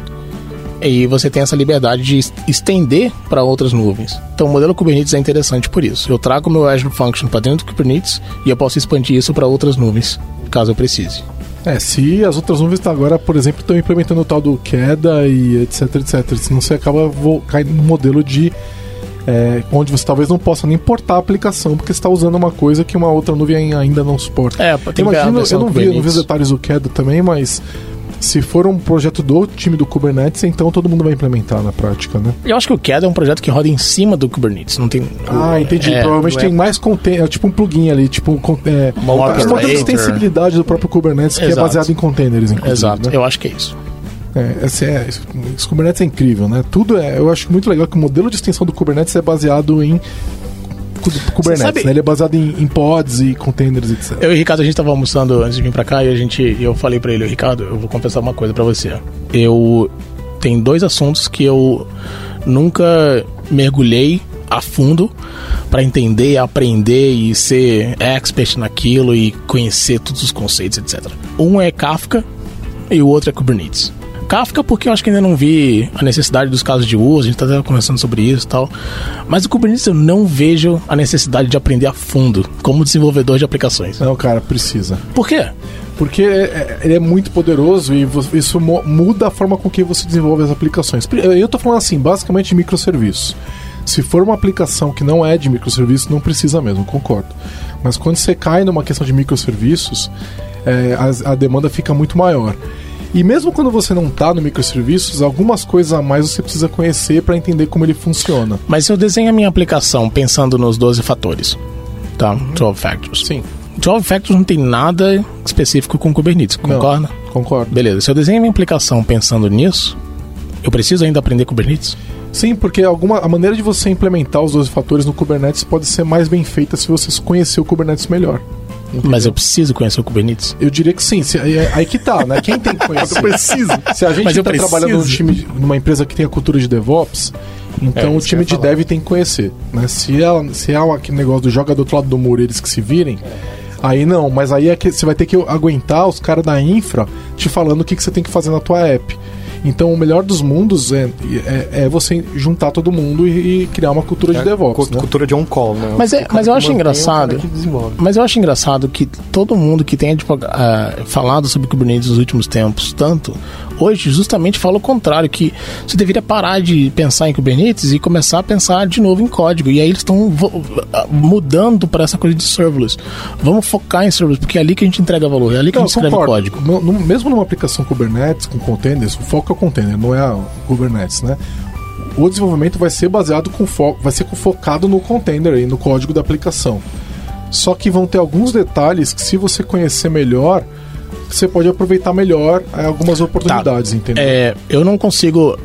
e você tem essa liberdade de estender para outras nuvens. Então o modelo Kubernetes é interessante por isso. Eu trago meu Azure Function para dentro do Kubernetes e eu posso expandir isso para outras nuvens, caso eu precise. É, se as outras nuvens agora, por exemplo, estão implementando o tal do queda e etc, etc, senão você acaba caindo no modelo de é, onde você talvez não possa nem importar a aplicação porque está usando uma coisa que uma outra nuvem ainda não suporta. É, tem Imagino, eu não vi, eu não vi os detalhes do queda também, mas se for um projeto do time do Kubernetes, então todo mundo vai implementar na prática, né? Eu acho que o CAD é um projeto que roda em cima do Kubernetes, não tem... Ah, entendi. É, Provavelmente tem é... mais container, é tipo um plugin ali, tipo... É, uma a extensibilidade do próprio Kubernetes que é Exato. é baseado em containers, inclusive. Exato, né? eu acho que é isso. É, esse, é, esse Kubernetes é incrível, né? Tudo é. Eu acho muito legal que o modelo de extensão do Kubernetes é baseado em Kubernetes, sabe... né? Ele é baseado em, em, pods e containers, etc. Eu e o Ricardo, a gente tava almoçando antes de vir pra cá e a gente, eu falei pra ele, Ricardo, eu vou confessar uma coisa pra você. Eu tem dois assuntos que eu nunca mergulhei a fundo para entender, aprender e ser expert naquilo e conhecer todos os conceitos, etc. Um é Kafka e o outro é Kubernetes. Kafka porque eu acho que ainda não vi a necessidade dos casos de uso, a gente tá até conversando sobre isso e tal. Mas o Kubernetes eu não vejo a necessidade de aprender a fundo como desenvolvedor de aplicações. Não, cara, precisa. Por quê? Porque é, é, ele é muito poderoso e isso muda a forma com que você desenvolve as aplicações. Eu tô falando assim, basicamente de microserviços. Se for uma aplicação que não é de microserviços, não precisa mesmo, concordo. Mas quando você cai numa questão de microserviços, é, a, a demanda fica muito maior. E mesmo quando você não está no microserviços, algumas coisas a mais você precisa conhecer para entender como ele funciona. Mas se eu desenho a minha aplicação pensando nos 12 fatores, tá? 12 factors. Sim. 12 factors não tem nada específico com Kubernetes, concorda? Não, concordo. Beleza. Se eu desenho a minha aplicação pensando nisso, eu preciso ainda aprender Kubernetes? Sim, porque alguma, a maneira de você implementar os 12 fatores no Kubernetes pode ser mais bem feita se você conhecer o Kubernetes melhor. Entendeu? Mas eu preciso conhecer o Kubernetes? Eu diria que sim. Se, é, aí que tá, né? Quem tem que conhecer? eu preciso. Se a gente está trabalhando num time, numa empresa que tem a cultura de DevOps, então é, o time de dev tem que conhecer. Né? Se, ela, se é aquele negócio do joga do outro lado do muro eles que se virem, aí não. Mas aí é que você vai ter que aguentar os caras da infra te falando o que, que você tem que fazer na tua app. Então, o melhor dos mundos é, é, é você juntar todo mundo e, e criar uma cultura de é, DevOps. Né? Cultura de on-call, né? Mas, é, mas eu acho engraçado. Mas eu acho engraçado que todo mundo que tem uh, falado sobre Kubernetes nos últimos tempos, tanto hoje, justamente fala o contrário, que você deveria parar de pensar em Kubernetes e começar a pensar de novo em código. E aí eles estão mudando para essa coisa de serverless. Vamos focar em serverless, porque é ali que a gente entrega valor, é ali que Não, a gente escreve concordo. código. No, no, mesmo numa aplicação Kubernetes com containers, o foco é o container, não é o Kubernetes, né? O desenvolvimento vai ser baseado com foco, vai ser focado no container e no código da aplicação. Só que vão ter alguns detalhes que se você conhecer melhor, você pode aproveitar melhor é, algumas oportunidades, tá. entendeu? É, eu não consigo.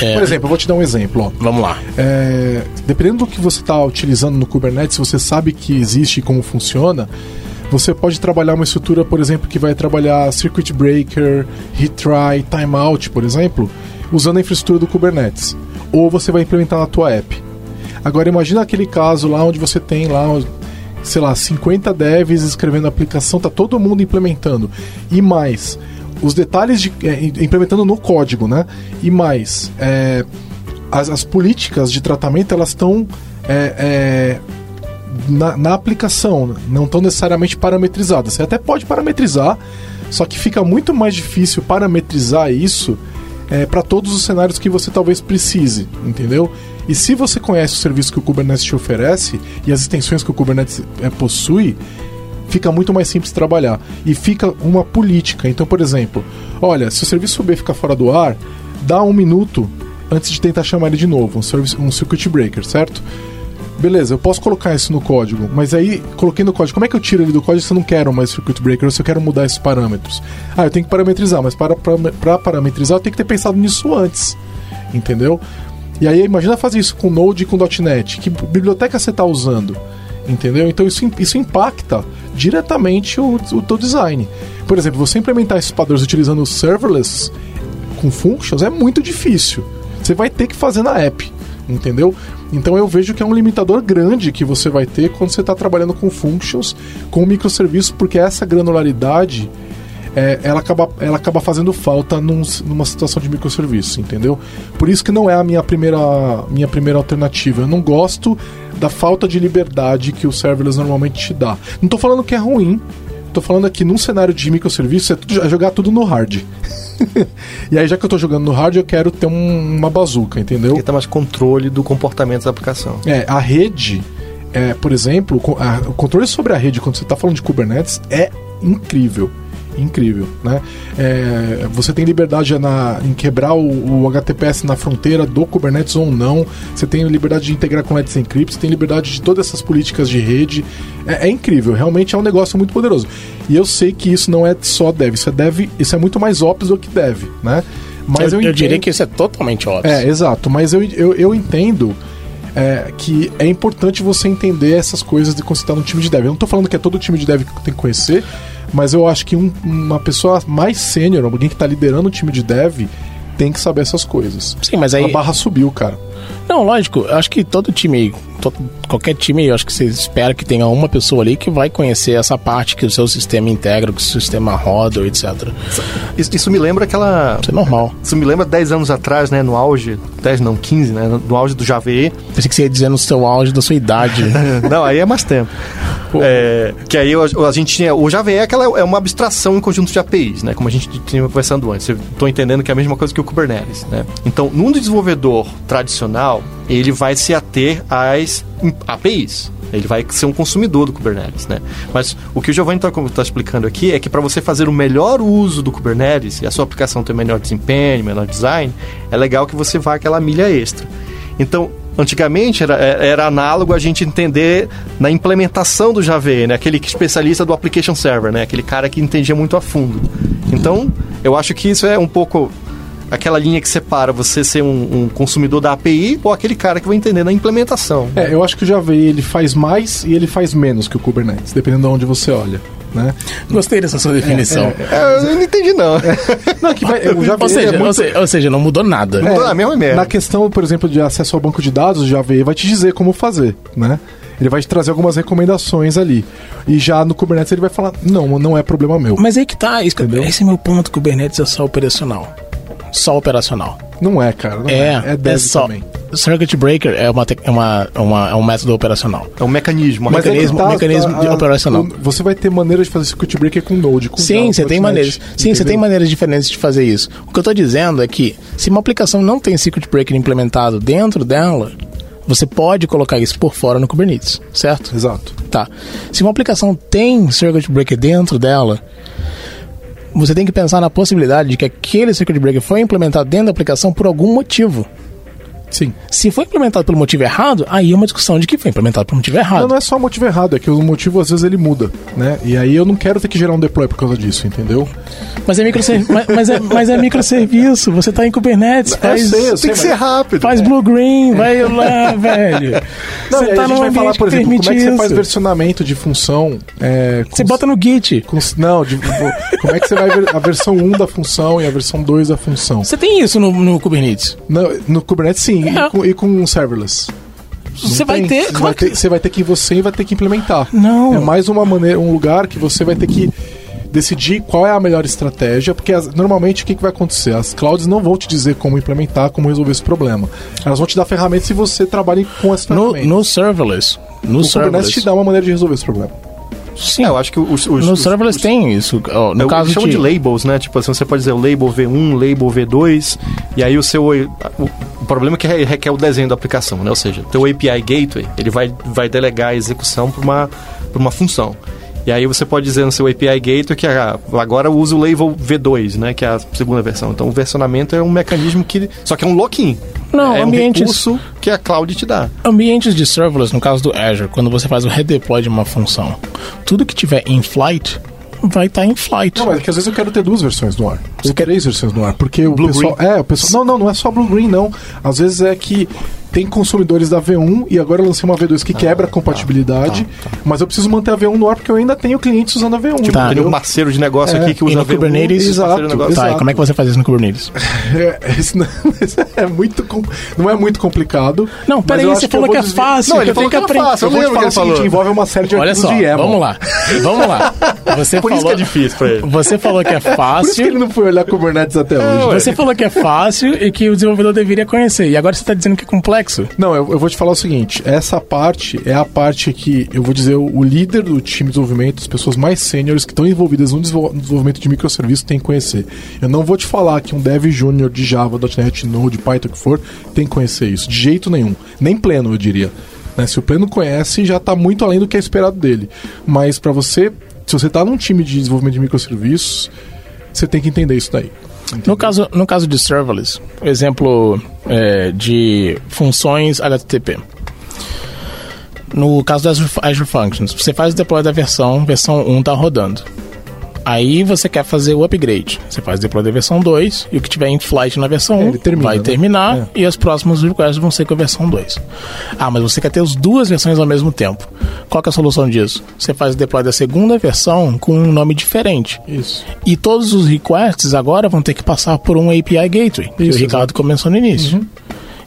É... Por exemplo, eu vou te dar um exemplo. Ó. Vamos lá. É, dependendo do que você está utilizando no Kubernetes, você sabe que existe e como funciona, você pode trabalhar uma estrutura, por exemplo, que vai trabalhar circuit breaker, retry, timeout, por exemplo, usando a infraestrutura do Kubernetes. Ou você vai implementar na tua app. Agora imagina aquele caso lá onde você tem lá sei lá, 50 devs escrevendo a aplicação, tá todo mundo implementando. E mais, os detalhes de. É, implementando no código, né? E mais, é, as, as políticas de tratamento elas estão é, é, na, na aplicação, não estão necessariamente parametrizadas. Você até pode parametrizar, só que fica muito mais difícil parametrizar isso é, para todos os cenários que você talvez precise, entendeu? E se você conhece o serviço que o Kubernetes te oferece e as extensões que o Kubernetes é, possui, fica muito mais simples trabalhar. E fica uma política. Então, por exemplo, olha, se o serviço B ficar fora do ar, dá um minuto antes de tentar chamar ele de novo, um, service, um circuit breaker, certo? Beleza, eu posso colocar isso no código, mas aí, coloquei no código, como é que eu tiro ele do código se eu não quero mais circuit breaker ou se eu quero mudar esses parâmetros? Ah, eu tenho que parametrizar, mas para, para, para parametrizar eu tenho que ter pensado nisso antes, entendeu? E aí, imagina fazer isso com Node e com .NET. Que biblioteca você está usando? Entendeu? Então isso, isso impacta diretamente o, o teu design. Por exemplo, você implementar esses padrões utilizando serverless com functions é muito difícil. Você vai ter que fazer na app, entendeu? Então eu vejo que é um limitador grande que você vai ter quando você está trabalhando com functions, com microserviços, porque essa granularidade é, ela, acaba, ela acaba fazendo falta num, numa situação de microserviço, entendeu? Por isso que não é a minha primeira, minha primeira alternativa. Eu não gosto da falta de liberdade que o serverless normalmente te dá. Não estou falando que é ruim, estou falando aqui num cenário de microserviço é, tudo, é jogar tudo no hard. e aí, já que eu tô jogando no hard, eu quero ter um, uma bazuca, entendeu? Porque tá mais controle do comportamento da aplicação. É, a rede, é, por exemplo, a, o controle sobre a rede, quando você tá falando de Kubernetes, é incrível incrível, né? É, você tem liberdade na, em quebrar o, o, HTTPS na fronteira do Kubernetes ou não. Você tem liberdade de integrar com Let's Encrypt. Você tem liberdade de todas essas políticas de rede. É, é, incrível. Realmente é um negócio muito poderoso. E eu sei que isso não é só dev. Isso é dev. Isso é muito mais ops do que dev, né? Mas eu, eu, eu diria que isso é totalmente ops. É, exato. Mas eu, eu, eu entendo é, que é importante você entender essas coisas de quando você está no time de dev. Eu não estou falando que é todo time de dev que tem que conhecer, mas eu acho que um, uma pessoa mais sênior, alguém que está liderando o time de dev, tem que saber essas coisas. Sim, mas aí. A barra subiu, cara. Não, lógico, acho que todo time, todo, qualquer time, eu acho que você espera que tenha uma pessoa ali que vai conhecer essa parte que o seu sistema integra, que o sistema roda, etc. Isso, isso me lembra aquela. Isso é normal. Isso me lembra 10 anos atrás, né, no auge, 10 não, 15, né, no auge do JVE. Pensei que você ia dizer no seu auge da sua idade. não, aí é mais tempo. É, que aí a gente tinha. O JVE é, aquela, é uma abstração em conjunto de APIs, né? Como a gente tinha conversando antes. Estou entendendo que é a mesma coisa que o Kubernetes, né? Então, num desenvolvedor tradicional, ele vai se ater às APIs. Ele vai ser um consumidor do Kubernetes, né? Mas o que o Giovanni está tá explicando aqui é que para você fazer o melhor uso do Kubernetes e a sua aplicação ter melhor desempenho, melhor design, é legal que você vá aquela milha extra. Então, Antigamente era, é, era análogo a gente entender na implementação do JVE, né? Aquele especialista do application server, né? Aquele cara que entendia muito a fundo. Então, eu acho que isso é um pouco aquela linha que separa você ser um, um, consumidor da API ou aquele cara que vai entender na implementação. É, eu acho que o JVE ele faz mais e ele faz menos que o Kubernetes, dependendo de onde você olha. Né? Gostei dessa sua definição. É, é, é, eu não entendi, não. não que vai, o ou, seja, muito... ou, seja, ou, seja, não mudou nada. Não mudou a mesma merda. Na questão, por exemplo, de acesso ao banco de dados, o JVE vai te dizer como fazer, né? Ele vai te trazer algumas recomendações ali. E já no Kubernetes ele vai falar, não, não é problema meu. Mas aí que tá, esse é meu ponto, Kubernetes é só operacional. Só operacional. Não é, cara. Não é, é, é, é só. Também. Circuit Breaker é, uma, é, uma, uma, é um método operacional. É um mecanismo. Um mecanismo, tá, mecanismo tá, operacional. Você vai ter maneiras de fazer Circuit Breaker com Node, com Sim, você tem maneiras. Sim, você tem maneiras diferentes de fazer isso. O que eu estou dizendo é que se uma aplicação não tem Circuit Breaker implementado dentro dela, você pode colocar isso por fora no Kubernetes, certo? Exato. Tá. Se uma aplicação tem Circuit Breaker dentro dela, você tem que pensar na possibilidade de que aquele circuit breaker foi implementado dentro da aplicação por algum motivo. Sim. Se foi implementado pelo motivo errado, aí é uma discussão de que foi implementado pelo motivo errado. Não, não é só o motivo errado, é que o motivo às vezes ele muda, né? E aí eu não quero ter que gerar um deploy por causa disso, entendeu? Mas é, microserv... mas, mas, é, mas é microserviço, você está em Kubernetes, faz... sei, tem que ser rápido. Faz Blue Green, vai lá, velho. Não, você tá a gente vai falar, por exemplo, como é que você faz versionamento de função. É, você bota no Git. Com, não, de, como é que você vai ver a versão 1 da função e a versão 2 da função? Você tem isso no, no Kubernetes? No, no Kubernetes sim, é. E, com, e com serverless. Você vai ter, você vai ter, você vai ter que você vai ter que implementar. Não. É mais uma maneira, um lugar que você vai ter que decidir qual é a melhor estratégia, porque as- normalmente o que, que vai acontecer? As clouds não vão te dizer como implementar, como resolver esse problema. Elas vão te dar ferramentas se você trabalha com essas No, ferramentas. no serverless. No o Kubernetes serverless. te dá uma maneira de resolver esse problema. Sim. É, eu acho que os, os, no os- serverless os- tem isso. ó, No eu caso chamo de, de labels, né? Tipo assim, você pode dizer o label V1, label V2, e aí o seu. O, o problema é que re- requer o desenho da aplicação, né? Ou seja, teu API Gateway, ele vai, vai delegar a execução para uma, pra uma função. E aí você pode dizer no seu API Gateway que ah, agora eu uso o label V2, né? Que é a segunda versão. Então o versionamento é um mecanismo que. Só que é um lock-in. Não, é ambientes- um recurso que a cloud te dá. ambientes de serverless, no caso do Azure, quando você faz o redeploy de uma função, tudo que tiver em flight vai estar em flight. Não, mas é que às vezes eu quero ter duas versões no ar. Ou três versões no ar. Porque o Blue pessoal. É, o pessoal. Não, não, não é só Blue Green, não. Às vezes é que tem consumidores da V1 e agora eu lancei uma V2 que quebra a compatibilidade. Mas eu preciso manter a V1 no ar porque eu ainda tenho clientes usando a V1. Tipo, Tá. tem um parceiro de negócio É, aqui que e usa no V1, Kubernetes, exato, negócio- Tá, e como é que você faz isso no Kubernetes? É, isso não, isso é muito. com- Não é muito complicado. Não, peraí, você acho falou que vou é fácil, Não, que ele falou que que aprender. fácil. Eu vou lembro falar o que falou. envolve uma série de Olha só, de vamos lá. Vamos lá. Você Por isso falou, que é difícil pra ele. Você falou que é Por isso que fácil. ele não foi olhar Kubernetes até hoje. Você falou que é fácil e que o desenvolvedor deveria conhecer. E agora você está dizendo que é complexo. Não, eu, eu vou te falar o seguinte: essa parte é a parte que eu vou dizer o, líder do time de desenvolvimento, as pessoas mais sêniores que estão envolvidas no desenvol- no desenvolvimento de microserviços têm que conhecer. Eu não vou te falar que um dev júnior de Java, .NET, Node, Python, que for, tem que conhecer isso. De jeito nenhum. Nem pleno, eu diria. Né, Se o pleno conhece, já está muito além do que é esperado dele. Mas para você, se você está num time de desenvolvimento de microserviços, você tem que entender isso daí. No caso, no caso de serverless, exemplo é, de funções HTTP. No caso das Azure, Azure Functions, você faz o deploy da versão, versão 1 está rodando. Aí você quer fazer o upgrade. Você faz o deploy da versão 2 e o que tiver em flight na versão 1 ele termina, vai né? terminar É. e os próximos requests vão ser com a versão 2. Ah, mas você quer ter as duas versões ao mesmo tempo. Qual que é a solução disso? Você faz o deploy da segunda versão com um nome diferente. Isso. E todos os requests agora vão ter que passar por um API Gateway, que Isso, o Ricardo começou no início.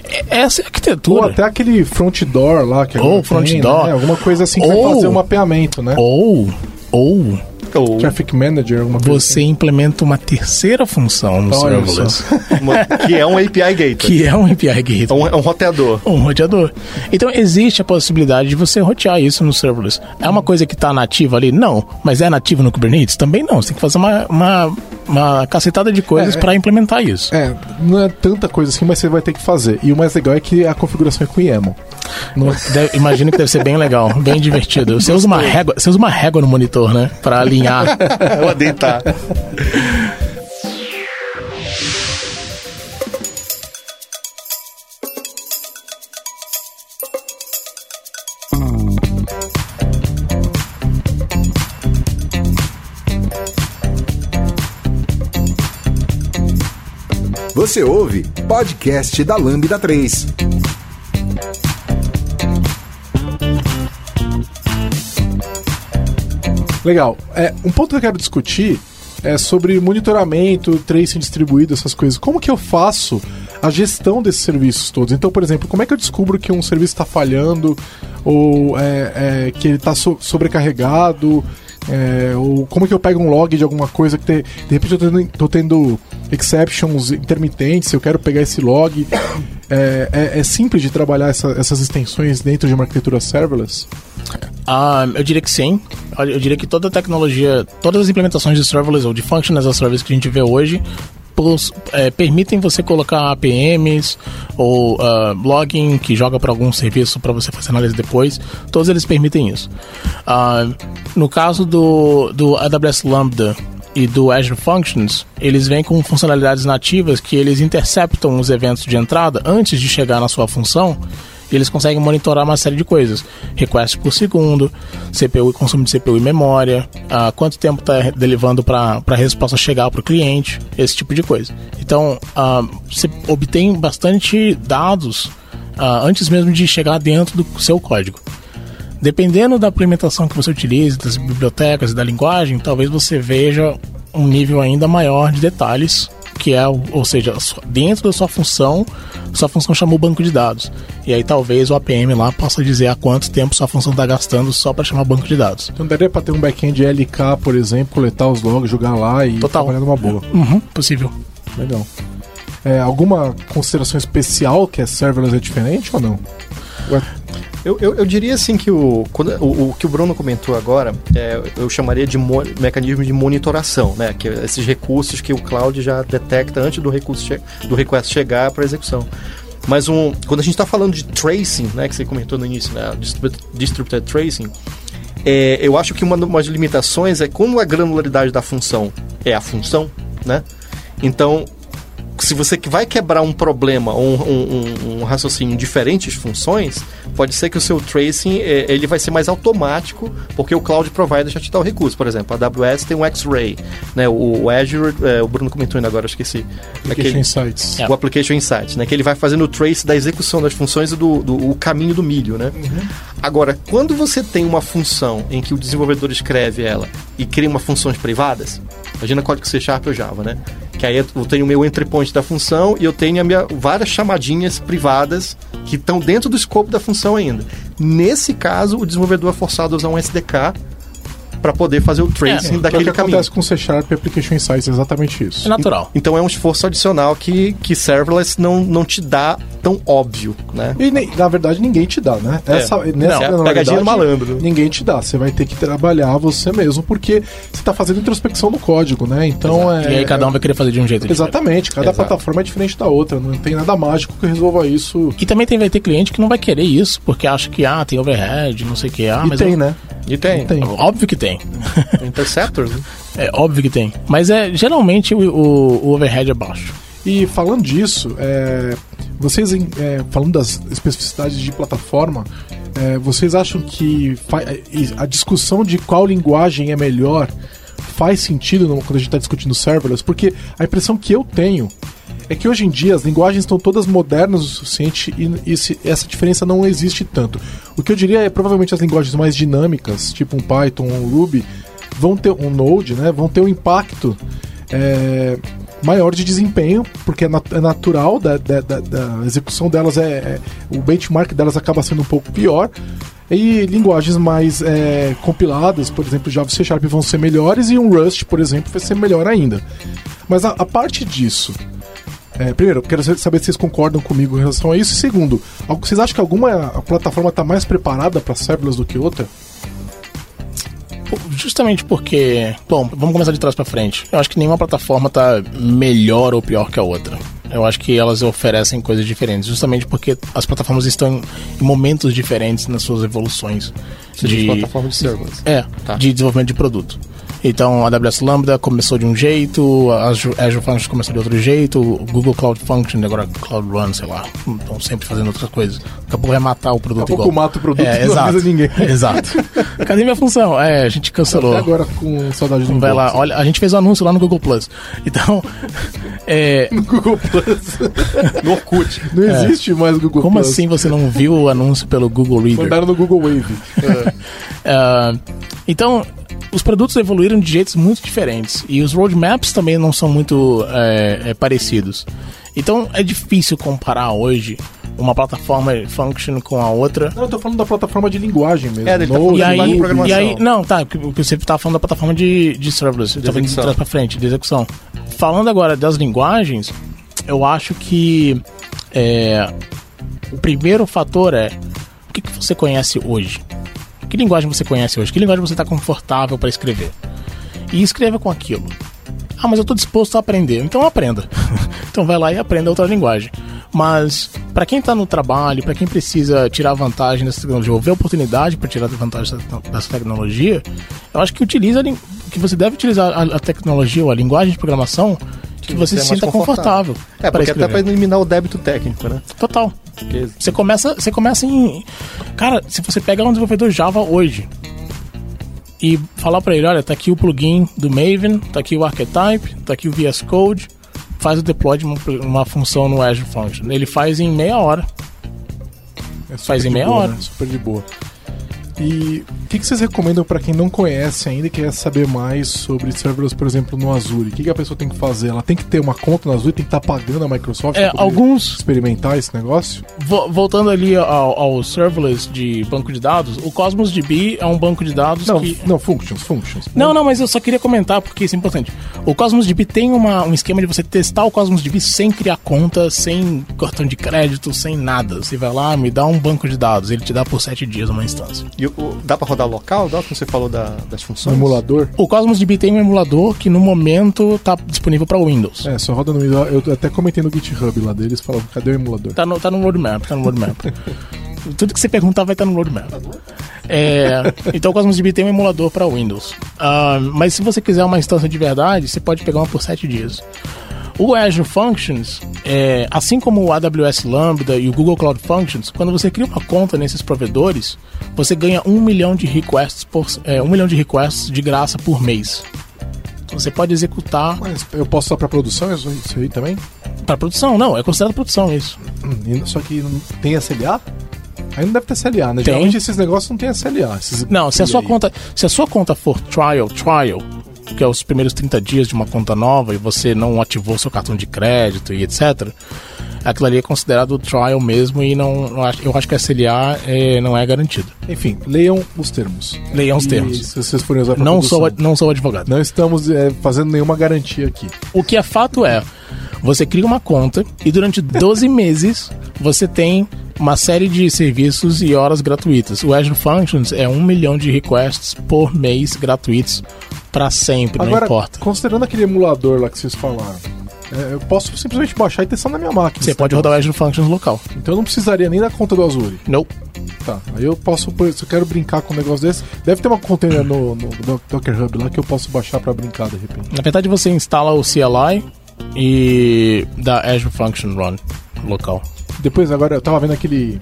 E- Essa é a Ou arquitetura. até aquele front door lá que Ou front tem, door. né? Alguma coisa assim que Ou- vai fazer um mapeamento, né? Ou, ou Ou Traffic Manager, alguma coisa você implementa uma terceira função no Olha serverless, uma- que é um API Gateway. que é um API É Gateway. um, é um roteador. Um roteador. Então existe a possibilidade de você rotear isso no serverless. É uma coisa que está nativa ali? Não. Mas é nativo no Kubernetes? Também não. Você tem que fazer uma, uma, uma cacetada de coisas É, é. para implementar isso. É, não é tanta coisa assim, mas você vai ter que fazer. E o mais legal é que a configuração é com YAML. Não é- Deve- imagino que deve ser bem legal, bem divertido. Você usa uma régua, você usa uma régua no monitor, né? Pra alinhar. Vou deitar. Você ouve podcast da Lambda 3. Legal. É, um ponto que eu quero discutir é sobre monitoramento, tracing distribuído, essas coisas. Como que eu faço a gestão desses serviços todos? Então, por exemplo, como é que eu descubro que um serviço está falhando ou é, é, que ele está so- sobrecarregado? É, ou como que eu pego um log de alguma coisa que te- de repente eu tô tendo, tô tendo exceptions intermitentes, eu quero pegar esse log. É, é- é simples de trabalhar essa- essas extensões dentro de uma arquitetura serverless? Ah, eu diria que sim. Eu diria que toda a tecnologia, todas as implementações de serverless ou de function as a service que a gente vê hoje é, permitem você colocar APMs ou ah, logging que joga para algum serviço para você fazer análise depois. Todos eles permitem isso. Ah, no caso do, do AWS Lambda e do Azure Functions, eles vêm com funcionalidades nativas que eles interceptam os eventos de entrada antes de chegar na sua função e eles conseguem monitorar uma série de coisas. Request por segundo, CPU consumo de CPU e memória, ah, quanto tempo está levando para a resposta chegar para o cliente, esse tipo de coisa. Então, ah, você obtém bastante dados ah, antes mesmo de chegar dentro do seu código. Dependendo da implementação que você utilize, das bibliotecas e da linguagem, talvez você veja um nível ainda maior de detalhes que é, ou seja, dentro da sua função, sua função chamou o banco de dados. E aí talvez o APM lá possa dizer há quanto tempo sua função está gastando só para chamar banco de dados. Então daria para ter um back-end LK, por exemplo, coletar os logs, jogar lá e Total. trabalhar numa boa. Uhum, possível. Legal. É, alguma consideração especial que é serverless é diferente ou não? Ué, Eu, eu, eu diria assim que o, quando, o, o que o Bruno comentou agora, é, eu chamaria de mo- mecanismo de monitoração, né? Que é esses recursos que o cloud já detecta antes do, recurso do request chegar para execução. Mas um, quando a gente está falando de tracing, né, que você comentou no início, né, distributed tracing, é, eu acho que uma das limitações é como a granularidade da função é a função, né? Então, se você vai quebrar um problema ou um, um- um- raciocínio em diferentes funções, pode ser que o seu tracing eh, ele vai ser mais automático, porque o cloud provider já te dá o recurso. Por exemplo, a AWS tem um X-Ray, né? O, Azure, eh, o Bruno comentou ainda agora, eu esqueci. Application Insights. É. O Application Insights, né? Que ele vai fazendo o trace da execução das funções e do, do o caminho do milho, né? Agora, quando você tem uma função em que o desenvolvedor escreve ela e cria uma funções privadas, imagina código C Sharp ou Java, né? Que aí eu tenho o meu entry point da função e eu tenho a minha, várias chamadinhas privadas que estão dentro do escopo da função ainda. Nesse caso, o desenvolvedor é forçado a usar um SDK para poder fazer o tracing Que é o daquele que caminho. acontece com C Sharp e Application Insights, é exatamente isso. É natural. Então é um esforço adicional que, que serverless não, não te dá tão óbvio, né? E nem- na verdade ninguém te dá, né? Essa, nessa Não, é pegadinha do malandro. Ninguém te dá. Você vai ter que trabalhar você mesmo, porque você está fazendo introspecção no código, né? Então é. e aí cada um vai querer fazer de um jeito diferente. Exatamente, cada Exato. plataforma é diferente da outra, não tem nada mágico que resolva isso. E também tem, vai ter cliente que não vai querer isso, porque acha que ah, tem overhead, não sei o que. Ah, e mas tem, eu- né? E tem. Tem. Óbvio que tem. Interceptors, né? É óbvio que tem. Mas é geralmente o, o- o overhead é baixo. E falando disso, é, vocês, é, falando das especificidades de plataforma, é, vocês acham que e a discussão de qual linguagem é melhor faz sentido no- quando a gente está discutindo serverless? Porque a impressão que eu tenho é que hoje em dia as linguagens estão todas modernas o suficiente e, essa diferença não existe tanto. O que eu diria é provavelmente as linguagens mais dinâmicas, tipo um Python, um Ruby, vão ter um Node, né? Vão ter um impacto é, maior de desempenho, porque é, nat- é natural da, da- da- da execução delas, é, é- o benchmark delas acaba sendo um pouco pior. E linguagens mais é, compiladas, por exemplo, Java e C Sharp vão ser melhores e um Rust, por exemplo, vai ser melhor ainda. Mas a, a parte disso, é, primeiro, eu quero saber se vocês concordam comigo em relação a isso. E segundo, vocês acham que alguma plataforma está mais preparada para serverless do que outra? Justamente porque. Bom, vamos começar de trás pra frente. Eu acho que nenhuma plataforma tá melhor ou pior que a outra. Eu acho que elas oferecem coisas diferentes, justamente porque as plataformas estão em momentos diferentes nas suas evoluções. De plataforma de serverless. É, Tá. de desenvolvimento de produto. Então, a AWS Lambda começou de um jeito, a Azure Functions começou de outro jeito, o Google Cloud Function, agora Cloud Run, sei lá, estão sempre fazendo outras coisas. Daqui a pouco vai matar o produto Daqui a pouco igual. mata o produto é, e não exato. avisa ninguém. Exato. Cadê minha função? É, a gente cancelou. Até agora com saudade do Vai lá, olha, a gente fez um anúncio lá no Google Plus. Então, é, Google Plus. No Orkut. Não existe mais Google como Plus. assim você não viu o anúncio pelo Google Reader? Mandaram no Google Wave. Ah, então, os produtos evoluíram de jeitos muito diferentes e os roadmaps também não são muito é, é, parecidos. Então, é difícil comparar hoje uma plataforma function com a outra. Não, eu tô falando da plataforma de linguagem mesmo. É, ele tá falando E de aí, de programação. e aí, não, tá, porque você tava falando da plataforma de, de serverless, de, de execução. trás pra frente, de execução. Falando agora das linguagens, eu acho que é, o primeiro fator é o que, que você conhece hoje? Que linguagem você conhece hoje? Que linguagem você está confortável para escrever? E escreva com aquilo. Ah, mas eu estou disposto a aprender. Então aprenda. então vai lá e aprenda outra linguagem. Mas para quem está no trabalho, para quem precisa tirar vantagem dessa tecnologia, ou ver oportunidade para tirar vantagem dessa- tecnologia, eu acho que utiliza que você deve utilizar a tecnologia ou a linguagem de programação que você é se sinta confortável. confortável. É, para porque até escrever. para eliminar o débito técnico, né? Total. Porque Você começa, você começa em. Cara, se você pegar um desenvolvedor Java hoje e falar pra ele, olha, tá aqui o plugin do Maven, tá aqui o Archetype, tá aqui o VS Code, faz o deploy de uma, uma função no Azure Function. Ele faz em meia hora. É Faz em meia boa, hora. né? Super de boa. E O que, que vocês recomendam para quem não conhece ainda e quer saber mais sobre serverless, por exemplo, no Azure? O que, que a pessoa tem que fazer? Ela tem que ter uma conta no Azure, tem que estar tá pagando a Microsoft é, alguns experimentar esse negócio? Voltando ali ao, ao, serverless de banco de dados, o Cosmos DB é um banco de dados não, que... Não, functions, functions. Não, não, mas eu só queria comentar porque isso é importante. O Cosmos DB tem uma, um esquema de você testar o Cosmos DB sem criar conta, sem cartão de crédito, sem nada. Você vai lá, me dá um banco de dados, ele te dá por sete dias uma instância. E o, dá para rodar local, dá, como você falou da, das funções? Um emulador? O Cosmos DB tem um emulador que no momento tá disponível para Windows. É, só roda no Windows. Eu até comentei no GitHub lá deles, falavam, cadê o emulador? Tá no, tá no roadmap, tá no roadmap. Tudo que você perguntar vai estar no roadmap. É, então o Cosmos DB tem um emulador para Windows. Uh, mas se você quiser uma instância de verdade, você pode pegar uma por 7 dias. O Azure Functions, é, assim como o AWS Lambda e o Google Cloud Functions, quando você cria uma conta nesses provedores, você ganha um milhão de requests por, é, um milhão de requests de graça por mês. Então você pode executar. Mas eu posso só para produção isso aí também? Para produção, não, é considerado produção isso. Só que tem SLA? Aí não deve ter SLA, né? Tem. Geralmente esses negócios não tem SLA. Esses... Não, se a sua conta, se a sua conta for trial, trial, que é os primeiros 30 dias de uma conta nova e você não ativou seu cartão de crédito e etc., aquilo ali é considerado trial mesmo e não, eu acho que a SLA é, não é garantido. Enfim, leiam os termos. Leiam os termos. Se vocês forem usar não sou, não sou advogado. Não estamos é, fazendo nenhuma garantia aqui. O que é fato é, você cria uma conta e durante 12 meses você tem uma série de serviços e horas gratuitas. O Azure Functions é um milhão de requests por mês gratuitos para sempre, Agora, não importa. Considerando aquele emulador lá que vocês falaram, é, eu posso simplesmente baixar e testar na minha máquina. Você pode rodar o Azure Functions local. Então eu não precisaria nem da conta do Azure. Não. Tá, aí eu posso, se eu quero brincar com um negócio desse, deve ter uma container no, no Docker Hub lá que eu posso baixar para brincar de repente. Na verdade você instala o CLI e dá Azure Function Run local. Depois agora eu tava vendo aquele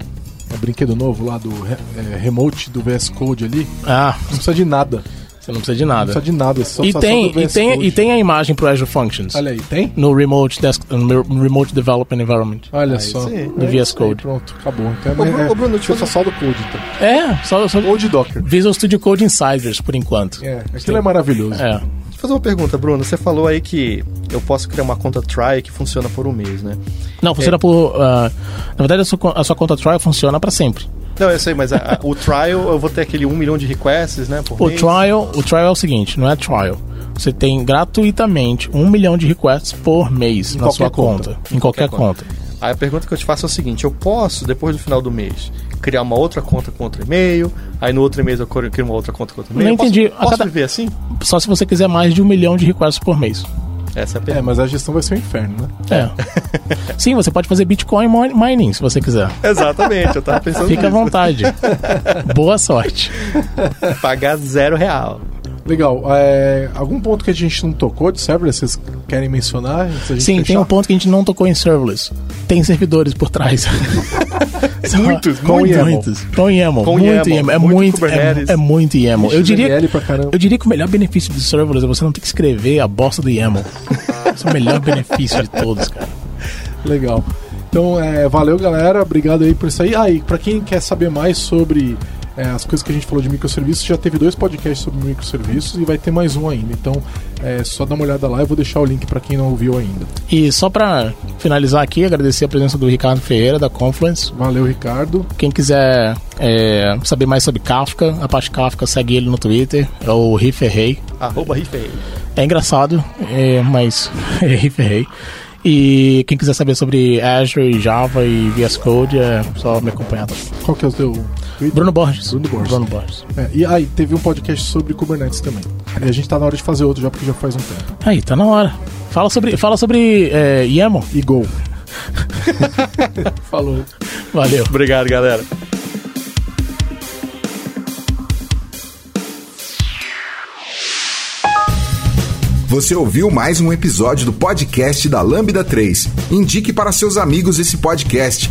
é, brinquedo novo lá do é, remote do VS Code ali. Ah, não precisa de nada. Você não precisa de nada. Não precisa de nada. Só, e, só tem, e, tem, e tem a imagem pro Azure Functions. Olha aí, tem? No Remote, desk, no Remote Development Environment. Olha aí, só. Sim. No VS Code. pronto, acabou. Então, ô, é, ô, Bruno, deixa eu só só do Code, então. É, só, só Ou de Docker. Visual Studio Code Insiders, por enquanto. É, aquilo Sim. é maravilhoso. É. Deixa eu fazer uma pergunta, Bruno. Você falou aí que eu posso criar uma conta trial que funciona por um mês, né? Não, funciona é. por... Uh, na verdade, a sua, a sua conta trial funciona para sempre. Não, eu sei, mas a, a, o trial eu vou ter aquele 1 milhão de requests, né? o mês. trial, o trial é o seguinte, não é trial. Você tem gratuitamente 1 milhão de requests por mês em na sua conta. conta. Em qualquer, qualquer conta. conta. Aí a pergunta que eu te faço é o seguinte: eu posso, depois do final do mês, criar uma outra conta com outro e-mail, aí no outro mês eu crio uma outra conta com outro e-mail? Não entendi. Posso, posso cada... viver assim? Só se você quiser mais de um milhão de requests por mês. Essa é, a é, mas a gestão vai ser um inferno, né? É. Sim, você pode fazer Bitcoin mining se você quiser. Exatamente, eu tava pensando Fica nisso. à vontade. Boa sorte. Pagar zero real. Legal. É, algum ponto que a gente não tocou de serverless, vocês querem mencionar? Sim, fechar? tem um ponto que a gente não tocou em serverless. Tem servidores por trás. muitos, com muitos, YAML. muitos. Com YAML. Com muito YAML. É muito, é, é muito YAML. Eu diria, eu diria que o melhor benefício de serverless é você não ter que escrever a bosta do YAML. Esse é o melhor benefício de todos, cara. Legal. Então, é, valeu, galera. Obrigado aí por isso aí. Ah, e pra quem quer saber mais sobre é, as coisas que a gente falou de microserviços, já teve dois podcasts sobre microserviços e vai ter mais um ainda. Então, é só dá uma olhada lá, eu vou deixar o link para quem não ouviu ainda. E só para finalizar aqui, agradecer a presença do Ricardo Ferreira, da Confluence. Valeu, Ricardo. Quem quiser é, saber mais sobre Kafka, a parte Kafka, segue ele no Twitter, é o Riferrei. Arroba Riferrei. É engraçado, é, mas é Riferrei. E quem quiser saber sobre Azure, Java e VS Code, é só me acompanhar. Qual que é o teu Twitter? Bruno Borges. Bruno Borges. Bruno Borges. É, e aí, teve um podcast sobre Kubernetes também. E a gente tá na hora de fazer outro já, porque já faz um tempo. Aí, tá na hora. Fala sobre, fala sobre é, YAML. E Go. Falou. Valeu. Obrigado, galera. Você ouviu mais um episódio do podcast da Lambda 3. Indique para seus amigos esse podcast.